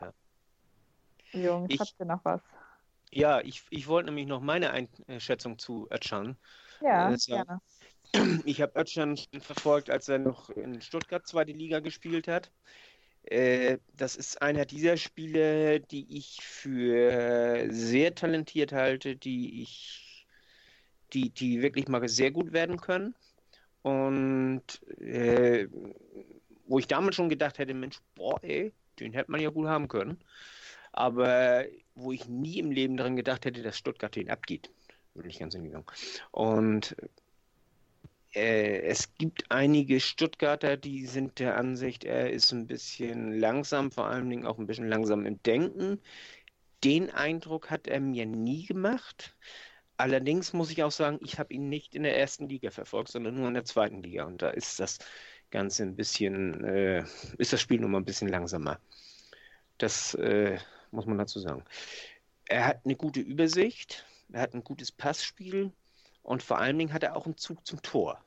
ja. Jungs, ich, habt ihr noch was? Ja, ich, ich wollte nämlich noch meine Einschätzung zu Ötschan. Ja, äh, gerne. Ich habe Ötschan verfolgt, als er noch in Stuttgart zweite Liga gespielt hat. Äh, das ist einer dieser Spieler, die ich für sehr talentiert halte, die ich, die, die wirklich mal sehr gut werden können. Und äh, wo ich damals schon gedacht hätte, Mensch, boah, ey, den hätte man ja gut haben können. Aber wo ich nie im Leben daran gedacht hätte, dass Stuttgart den abgeht. Bin ich ganz hingegangen. Und es gibt einige Stuttgarter, die sind der Ansicht, er ist ein bisschen langsam, vor allen Dingen auch ein bisschen langsam im Denken. Den Eindruck hat er mir nie gemacht. Allerdings muss ich auch sagen, ich habe ihn nicht in der ersten Liga verfolgt, sondern nur in der zweiten Liga. Und da ist das Ganze ein bisschen, äh, ist das Spiel nochmal ein bisschen langsamer. Das äh, muss man dazu sagen. Er hat eine gute Übersicht, er hat ein gutes Passspiel und vor allen Dingen hat er auch einen Zug zum Tor.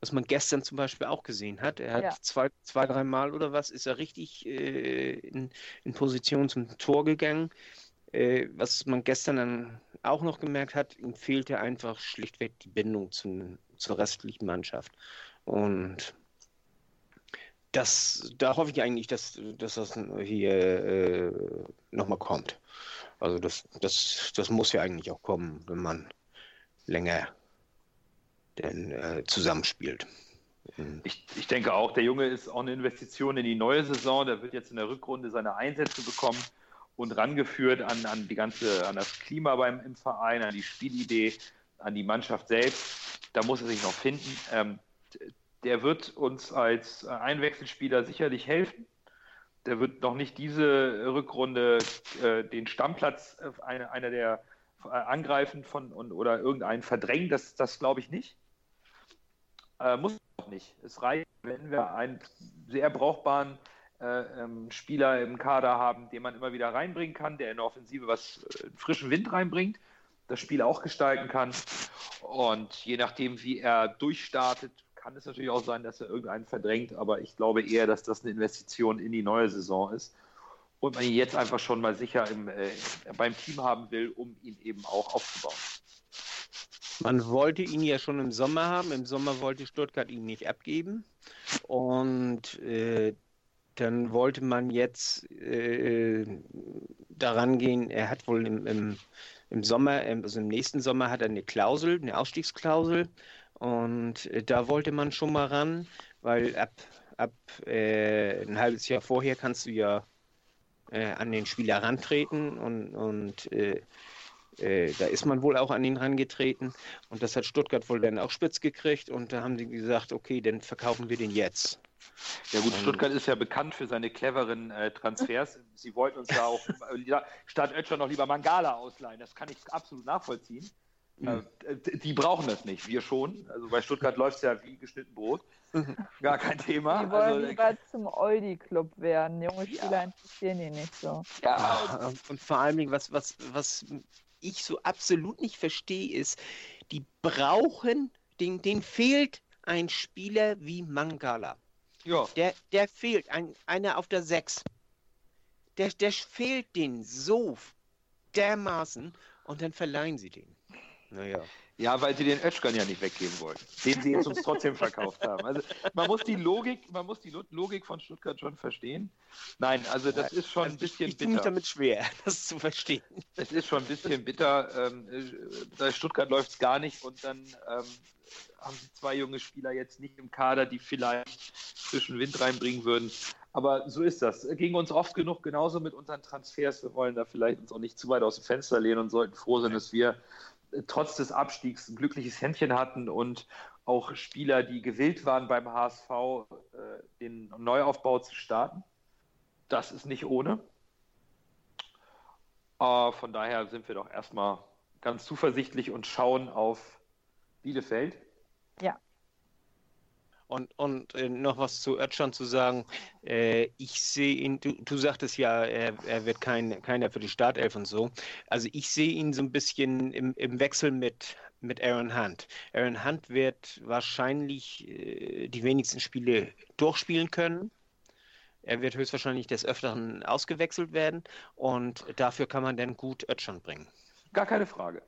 Was man gestern zum Beispiel auch gesehen hat. Er hat ja. zwei, zwei, drei Mal oder was, ist er richtig äh, in, in Position zum Tor gegangen. Äh, was man gestern dann auch noch gemerkt hat, ihm fehlte einfach schlichtweg die Bindung zu, zur restlichen Mannschaft. Und das, da hoffe ich eigentlich, dass, dass das hier äh, nochmal kommt. Also das, das, das muss ja eigentlich auch kommen, wenn man länger denn, äh, zusammenspielt. Mhm. Ich, ich denke auch, der Junge ist auch eine Investition in die neue Saison. Der wird jetzt in der Rückrunde seine Einsätze bekommen und rangeführt an, an die ganze, an das Klima beim im Verein, an die Spielidee, an die Mannschaft selbst. Da muss er sich noch finden. Ähm, der wird uns als Einwechselspieler sicherlich helfen. Der wird noch nicht diese Rückrunde äh, den Stammplatz äh, einer eine der äh, angreifen von und, oder irgendeinen verdrängen. Das, das glaube ich nicht. Äh, muss auch nicht. Es reicht, wenn wir einen sehr brauchbaren äh, ähm, Spieler im Kader haben, den man immer wieder reinbringen kann, der in der Offensive was äh, frischen Wind reinbringt, das Spiel auch gestalten kann. Und je nachdem, wie er durchstartet, kann es natürlich auch sein, dass er irgendeinen verdrängt, aber ich glaube eher, dass das eine Investition in die neue Saison ist und man ihn jetzt einfach schon mal sicher im, äh, beim Team haben will, um ihn eben auch aufzubauen. Man wollte ihn ja schon im Sommer haben. Im Sommer wollte Stuttgart ihn nicht abgeben. Und äh, dann wollte man jetzt äh, daran gehen, er hat wohl im, im, im Sommer, also im nächsten Sommer hat er eine Klausel, eine Ausstiegsklausel. Und äh, da wollte man schon mal ran, weil ab, ab äh, ein halbes Jahr vorher kannst du ja äh, an den Spieler rantreten und, und äh, äh, da ist man wohl auch an ihn rangetreten und das hat Stuttgart wohl dann auch spitz gekriegt und da haben sie gesagt, okay, dann verkaufen wir den jetzt. Ja gut, Stuttgart ist ja bekannt für seine cleveren äh, Transfers. Sie wollten uns da auch statt Ötscher noch lieber Mangala ausleihen. Das kann ich absolut nachvollziehen. Mhm. Die brauchen das nicht, wir schon. Also bei Stuttgart läuft es ja wie geschnitten Brot. Gar kein Thema. Die wollen also, lieber zum Eudi-Club werden. Junge Spieler ja. interessieren die nicht so. Ja, und vor allen Dingen, was, was, was ich so absolut nicht verstehe, ist, die brauchen, den, denen fehlt ein Spieler wie Mangala. Ja. Der, der fehlt, ein, einer auf der 6. Der, der fehlt denen so dermaßen und dann verleihen sie den. Naja. Ja, weil sie den Ötschkan ja nicht weggeben wollten, den sie jetzt uns trotzdem verkauft haben. Also man muss die Logik, man muss die Logik von Stuttgart schon verstehen. Nein, also das ist schon also ein bisschen ich, ich bitter. Ich damit schwer, das zu verstehen. Es ist schon ein bisschen bitter. Ähm, bei Stuttgart läuft es gar nicht und dann ähm, haben sie zwei junge Spieler jetzt nicht im Kader, die vielleicht zwischen Wind reinbringen würden. Aber so ist das. Ging uns oft genug genauso mit unseren Transfers. Wir wollen da vielleicht uns auch nicht zu weit aus dem Fenster lehnen und sollten froh sein, dass wir trotz des Abstiegs ein glückliches Händchen hatten und auch Spieler, die gewillt waren beim HSV, äh, den Neuaufbau zu starten. Das ist nicht ohne. Äh, von daher sind wir doch erstmal ganz zuversichtlich und schauen auf Bielefeld. Ja. Und, und äh, noch was zu Ötschan zu sagen. Äh, ich sehe ihn, du, du sagtest ja, er, er wird kein, keiner für die Startelf und so. Also ich sehe ihn so ein bisschen im, im Wechsel mit, mit Aaron Hunt. Aaron Hunt wird wahrscheinlich äh, die wenigsten Spiele durchspielen können. Er wird höchstwahrscheinlich des Öfteren ausgewechselt werden und dafür kann man dann gut Ötschan bringen. Gar keine Frage.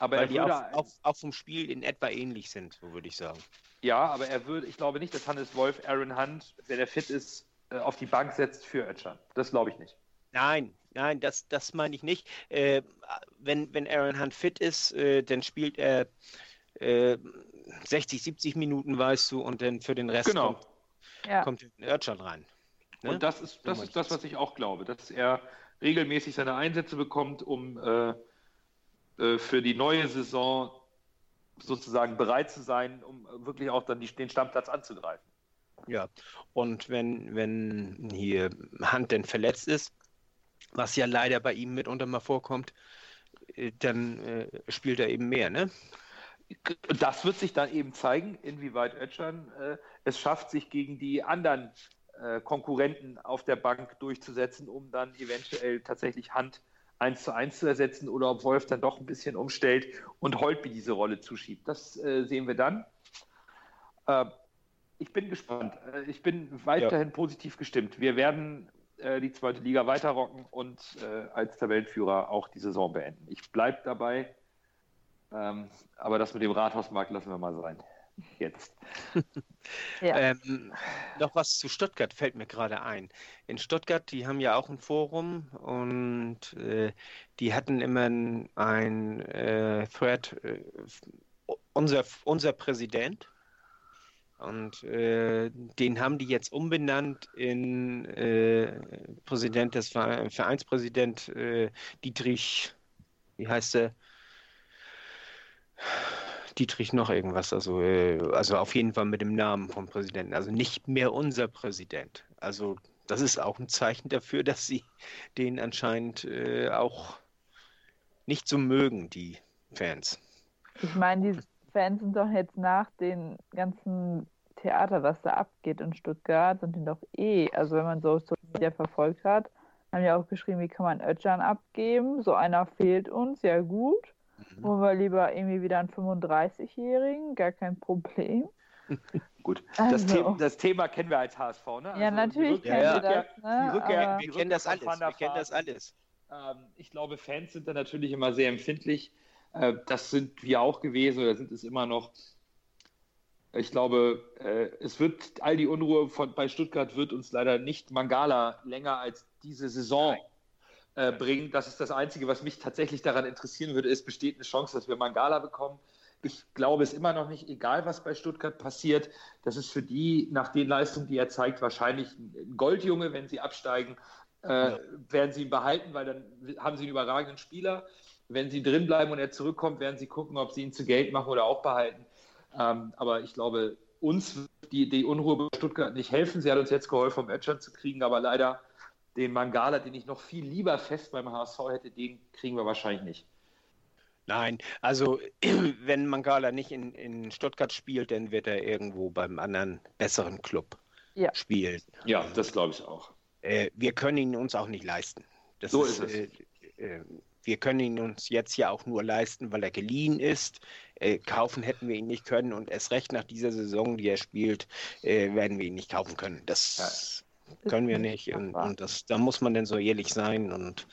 Aber Weil die auch, auch, auch, vom Spiel in etwa ähnlich sind, so würde ich sagen. Ja, aber er würde, ich glaube nicht, dass Hannes Wolf Aaron Hunt, wenn er fit ist, äh, auf die Bank setzt für Ötchan. Das glaube ich nicht. Nein, nein, das, das meine ich nicht. Äh, wenn, wenn Aaron Hunt fit ist, äh, dann spielt er 60, äh, 70 Minuten, weißt du, und dann für den Rest genau. kommt, ja. kommt Ötchan rein. Ne? Und das ist, das, ist das, was ich auch glaube, dass er regelmäßig seine Einsätze bekommt, um äh, äh, für die neue Saison sozusagen bereit zu sein, um wirklich auch dann die, den Stammplatz anzugreifen. Ja, und wenn, wenn hier Hand denn verletzt ist, was ja leider bei ihm mitunter mal vorkommt, äh, dann äh, spielt er eben mehr, ne? Das wird sich dann eben zeigen, inwieweit Ötschern äh, es schafft, sich gegen die anderen äh, Konkurrenten auf der Bank durchzusetzen, um dann eventuell tatsächlich Hand 1 zu 1 zu ersetzen oder ob Wolf dann doch ein bisschen umstellt und Holtby diese Rolle zuschiebt. Das äh, sehen wir dann. Äh, ich bin gespannt. Äh, ich bin weiterhin ja. positiv gestimmt. Wir werden äh, die zweite Liga weiterrocken und äh, als Tabellenführer auch die Saison beenden. Ich bleibe dabei, ähm, aber das mit dem Rathausmarkt lassen wir mal sein. Jetzt. ja. ähm, noch was zu Stuttgart fällt mir gerade ein. In Stuttgart, die haben ja auch ein Forum und äh, die hatten immer ein äh, Thread, äh, unser, unser Präsident. Und äh, den haben die jetzt umbenannt in äh, Präsident des Vereinspräsident äh, Dietrich, wie heißt er? Dietrich noch irgendwas, also, äh, also auf jeden Fall mit dem Namen vom Präsidenten, also nicht mehr unser Präsident. Also das ist auch ein Zeichen dafür, dass sie den anscheinend äh, auch nicht so mögen, die Fans. Ich meine, die Fans sind doch jetzt nach den ganzen Theater, was da abgeht in Stuttgart, sind die doch eh, also wenn man so Social Media verfolgt hat, haben ja auch geschrieben, wie kann man Ötchan abgeben? So einer fehlt uns, ja gut. Mhm. Holen wir lieber irgendwie wieder einen 35-Jährigen, gar kein Problem. Gut, also. das, Thema, das, Thema, kennen wir als HSV, ne? Also ja, natürlich kennen ja, wir das. Ne? Rückkehr, wir kennen das alles. Wir kennen das alles. Ähm, ich glaube, Fans sind da natürlich immer sehr empfindlich. Äh, das sind wir auch gewesen oder sind es immer noch. Ich glaube, äh, es wird all die Unruhe von, bei Stuttgart wird uns leider nicht Mangala länger als diese Saison äh, bringen. Das ist das Einzige, was mich tatsächlich daran interessieren würde. Es besteht eine Chance, dass wir Mangala bekommen. Ich glaube es immer noch nicht, egal was bei Stuttgart passiert. Das ist für die, nach den Leistungen, die er zeigt, wahrscheinlich ein Goldjunge, wenn sie absteigen. Äh, werden sie ihn behalten, weil dann haben sie einen überragenden Spieler. Wenn sie drin bleiben und er zurückkommt, werden sie gucken, ob sie ihn zu Geld machen oder auch behalten. Ähm, aber ich glaube, uns wird die, die Unruhe bei Stuttgart nicht helfen. Sie hat uns jetzt geholfen, um Ötschern zu kriegen, aber leider den Mangala, den ich noch viel lieber fest beim HSV hätte, den kriegen wir wahrscheinlich nicht. Nein, also wenn Mangala nicht in, in Stuttgart spielt, dann wird er irgendwo beim anderen besseren Club ja. spielen. Ja, das glaube ich auch. Äh, wir können ihn uns auch nicht leisten. Das so ist, ist es. Äh, äh, wir können ihn uns jetzt ja auch nur leisten, weil er geliehen ist. Äh, kaufen hätten wir ihn nicht können und erst recht nach dieser Saison, die er spielt, äh, werden wir ihn nicht kaufen können. Das ja. Können wir nicht. Und, und, das, da muss man denn so ehrlich sein. Und,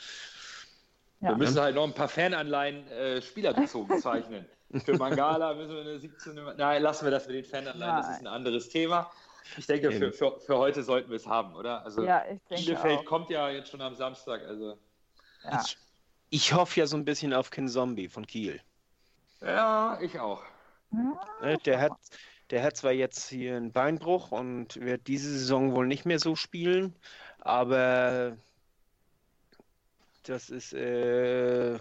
ja. Wir müssen halt noch ein paar Fananleihen äh, spielerbezogen zeichnen. Für Mangala müssen wir eine 17. Nein, lassen wir das mit den Fananleihen, das ist ein anderes Thema. Ich denke, für, für, für heute sollten wir es haben, oder? Also ja, ich denke Bielefeld auch. kommt ja jetzt schon am Samstag. Also. Ja. Ich, ich hoffe ja so ein bisschen auf Ken Zombie von Kiel. Ja, ich auch. Ne, der hat, der hat zwar jetzt hier einen Beinbruch und wird diese Saison wohl nicht mehr so spielen, aber das ist äh,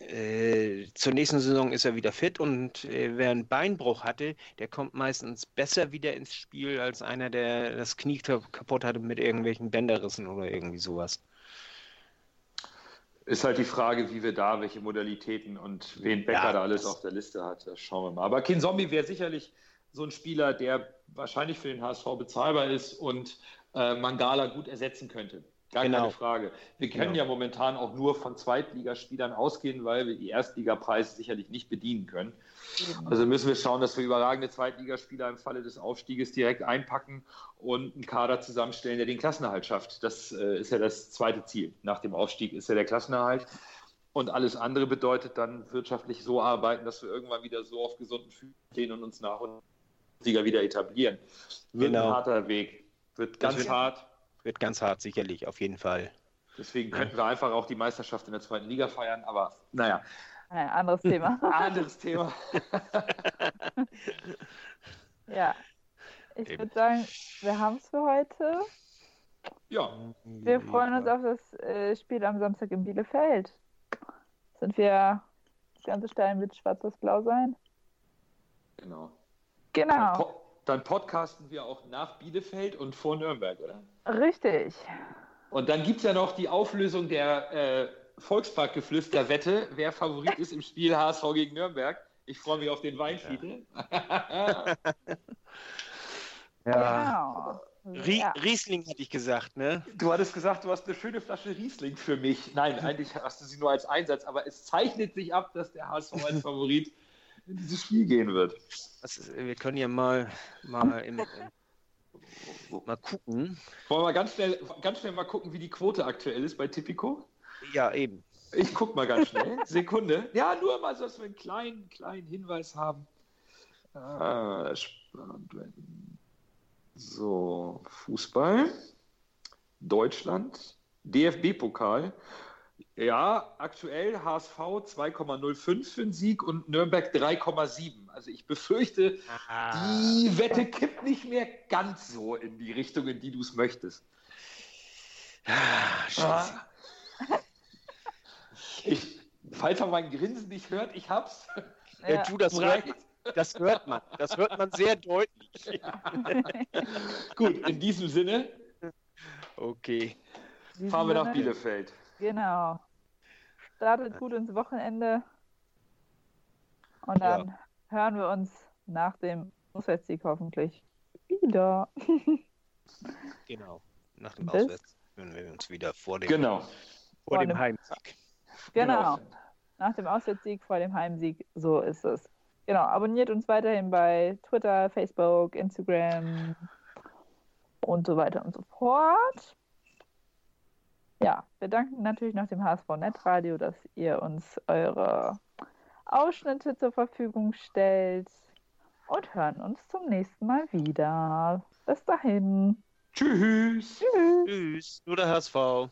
äh, zur nächsten Saison ist er wieder fit und äh, wer einen Beinbruch hatte, der kommt meistens besser wieder ins Spiel als einer, der das Knie kaputt hatte mit irgendwelchen Bänderrissen oder irgendwie sowas. Ist halt die Frage, wie wir da, welche Modalitäten und wen Becker ja, da alles auf der Liste hat. Das schauen wir mal. Aber Kin Zombie wäre sicherlich so ein Spieler, der wahrscheinlich für den HSV bezahlbar ist und äh, Mangala gut ersetzen könnte. Gar genau. keine Frage. Wir können genau. ja momentan auch nur von Zweitligaspielern ausgehen, weil wir die Erstligapreise sicherlich nicht bedienen können. Also müssen wir schauen, dass wir überragende Zweitligaspieler im Falle des Aufstieges direkt einpacken und einen Kader zusammenstellen, der den Klassenerhalt schafft. Das äh, ist ja das zweite Ziel. Nach dem Aufstieg ist ja der Klassenerhalt. Und alles andere bedeutet dann wirtschaftlich so arbeiten, dass wir irgendwann wieder so auf gesunden Füßen stehen und uns nach und Sieger wieder etablieren. Wird genau. ein harter Weg. Wird ganz hart wird ganz hart, sicherlich, auf jeden Fall. Deswegen könnten wir einfach auch die Meisterschaft in der zweiten Liga feiern, aber naja. Ein anderes Thema. anderes Thema. ja. Ich würde sagen, wir haben es für heute. Ja. Wir freuen uns auf das äh, Spiel am Samstag in Bielefeld. Sind wir das ganze Stein wird schwarz-blau sein? Genau. Genau. Dann podcasten wir auch nach Bielefeld und vor Nürnberg, oder? Richtig. Und dann gibt es ja noch die Auflösung der äh, Volksparkgeflüster-Wette, wer Favorit ist im Spiel HSV gegen Nürnberg. Ich freue mich auf den Weinfiedel. ja. Genau. ja. Riesling hatte ich gesagt, ne? Du hattest gesagt, du hast eine schöne Flasche Riesling für mich. Nein, eigentlich hast du sie nur als Einsatz, aber es zeichnet sich ab, dass der HSV als Favorit in dieses Spiel gehen wird. Ist, wir können ja mal, mal im, Mal gucken. Wollen wir ganz schnell, ganz schnell mal gucken, wie die Quote aktuell ist bei Tipico? Ja, eben. Ich guck mal ganz schnell. Sekunde. Ja, nur mal, so, dass wir einen kleinen, kleinen Hinweis haben. Ah. So, Fußball. Deutschland. DFB-Pokal. Ja, aktuell HSV 2,05 für den Sieg und Nürnberg 3,7. Also ich befürchte, die Wette kippt nicht mehr ganz so in die Richtung, in die du es möchtest. Ah, Scheiße. Ich, falls man mein Grinsen nicht hört, ich hab's. Ja, Ja. du, das hört, das hört man. Das hört man sehr deutlich. Gut, in diesem Sinne Okay. Fahren wir nach Bielefeld. Genau. Startet gut ins Wochenende. Und dann hören wir uns nach dem Auswärtssieg hoffentlich wieder. Genau. Nach dem Bis- Auswärts hören wir uns wieder vor dem, Genau. vor Vor dem dem- Heimsieg. Genau. Nach dem Auswärtssieg vor dem Heimsieg. So ist es. Genau. Abonniert uns weiterhin bei Twitter, Facebook, Instagram und so weiter und so fort. Ja, wir danken natürlich noch dem HSV Netradio, dass ihr uns eure Ausschnitte zur Verfügung stellt und hören uns zum nächsten Mal wieder. Bis dahin. Tschüss. Tschüss. Tschüss. Nur der HSV.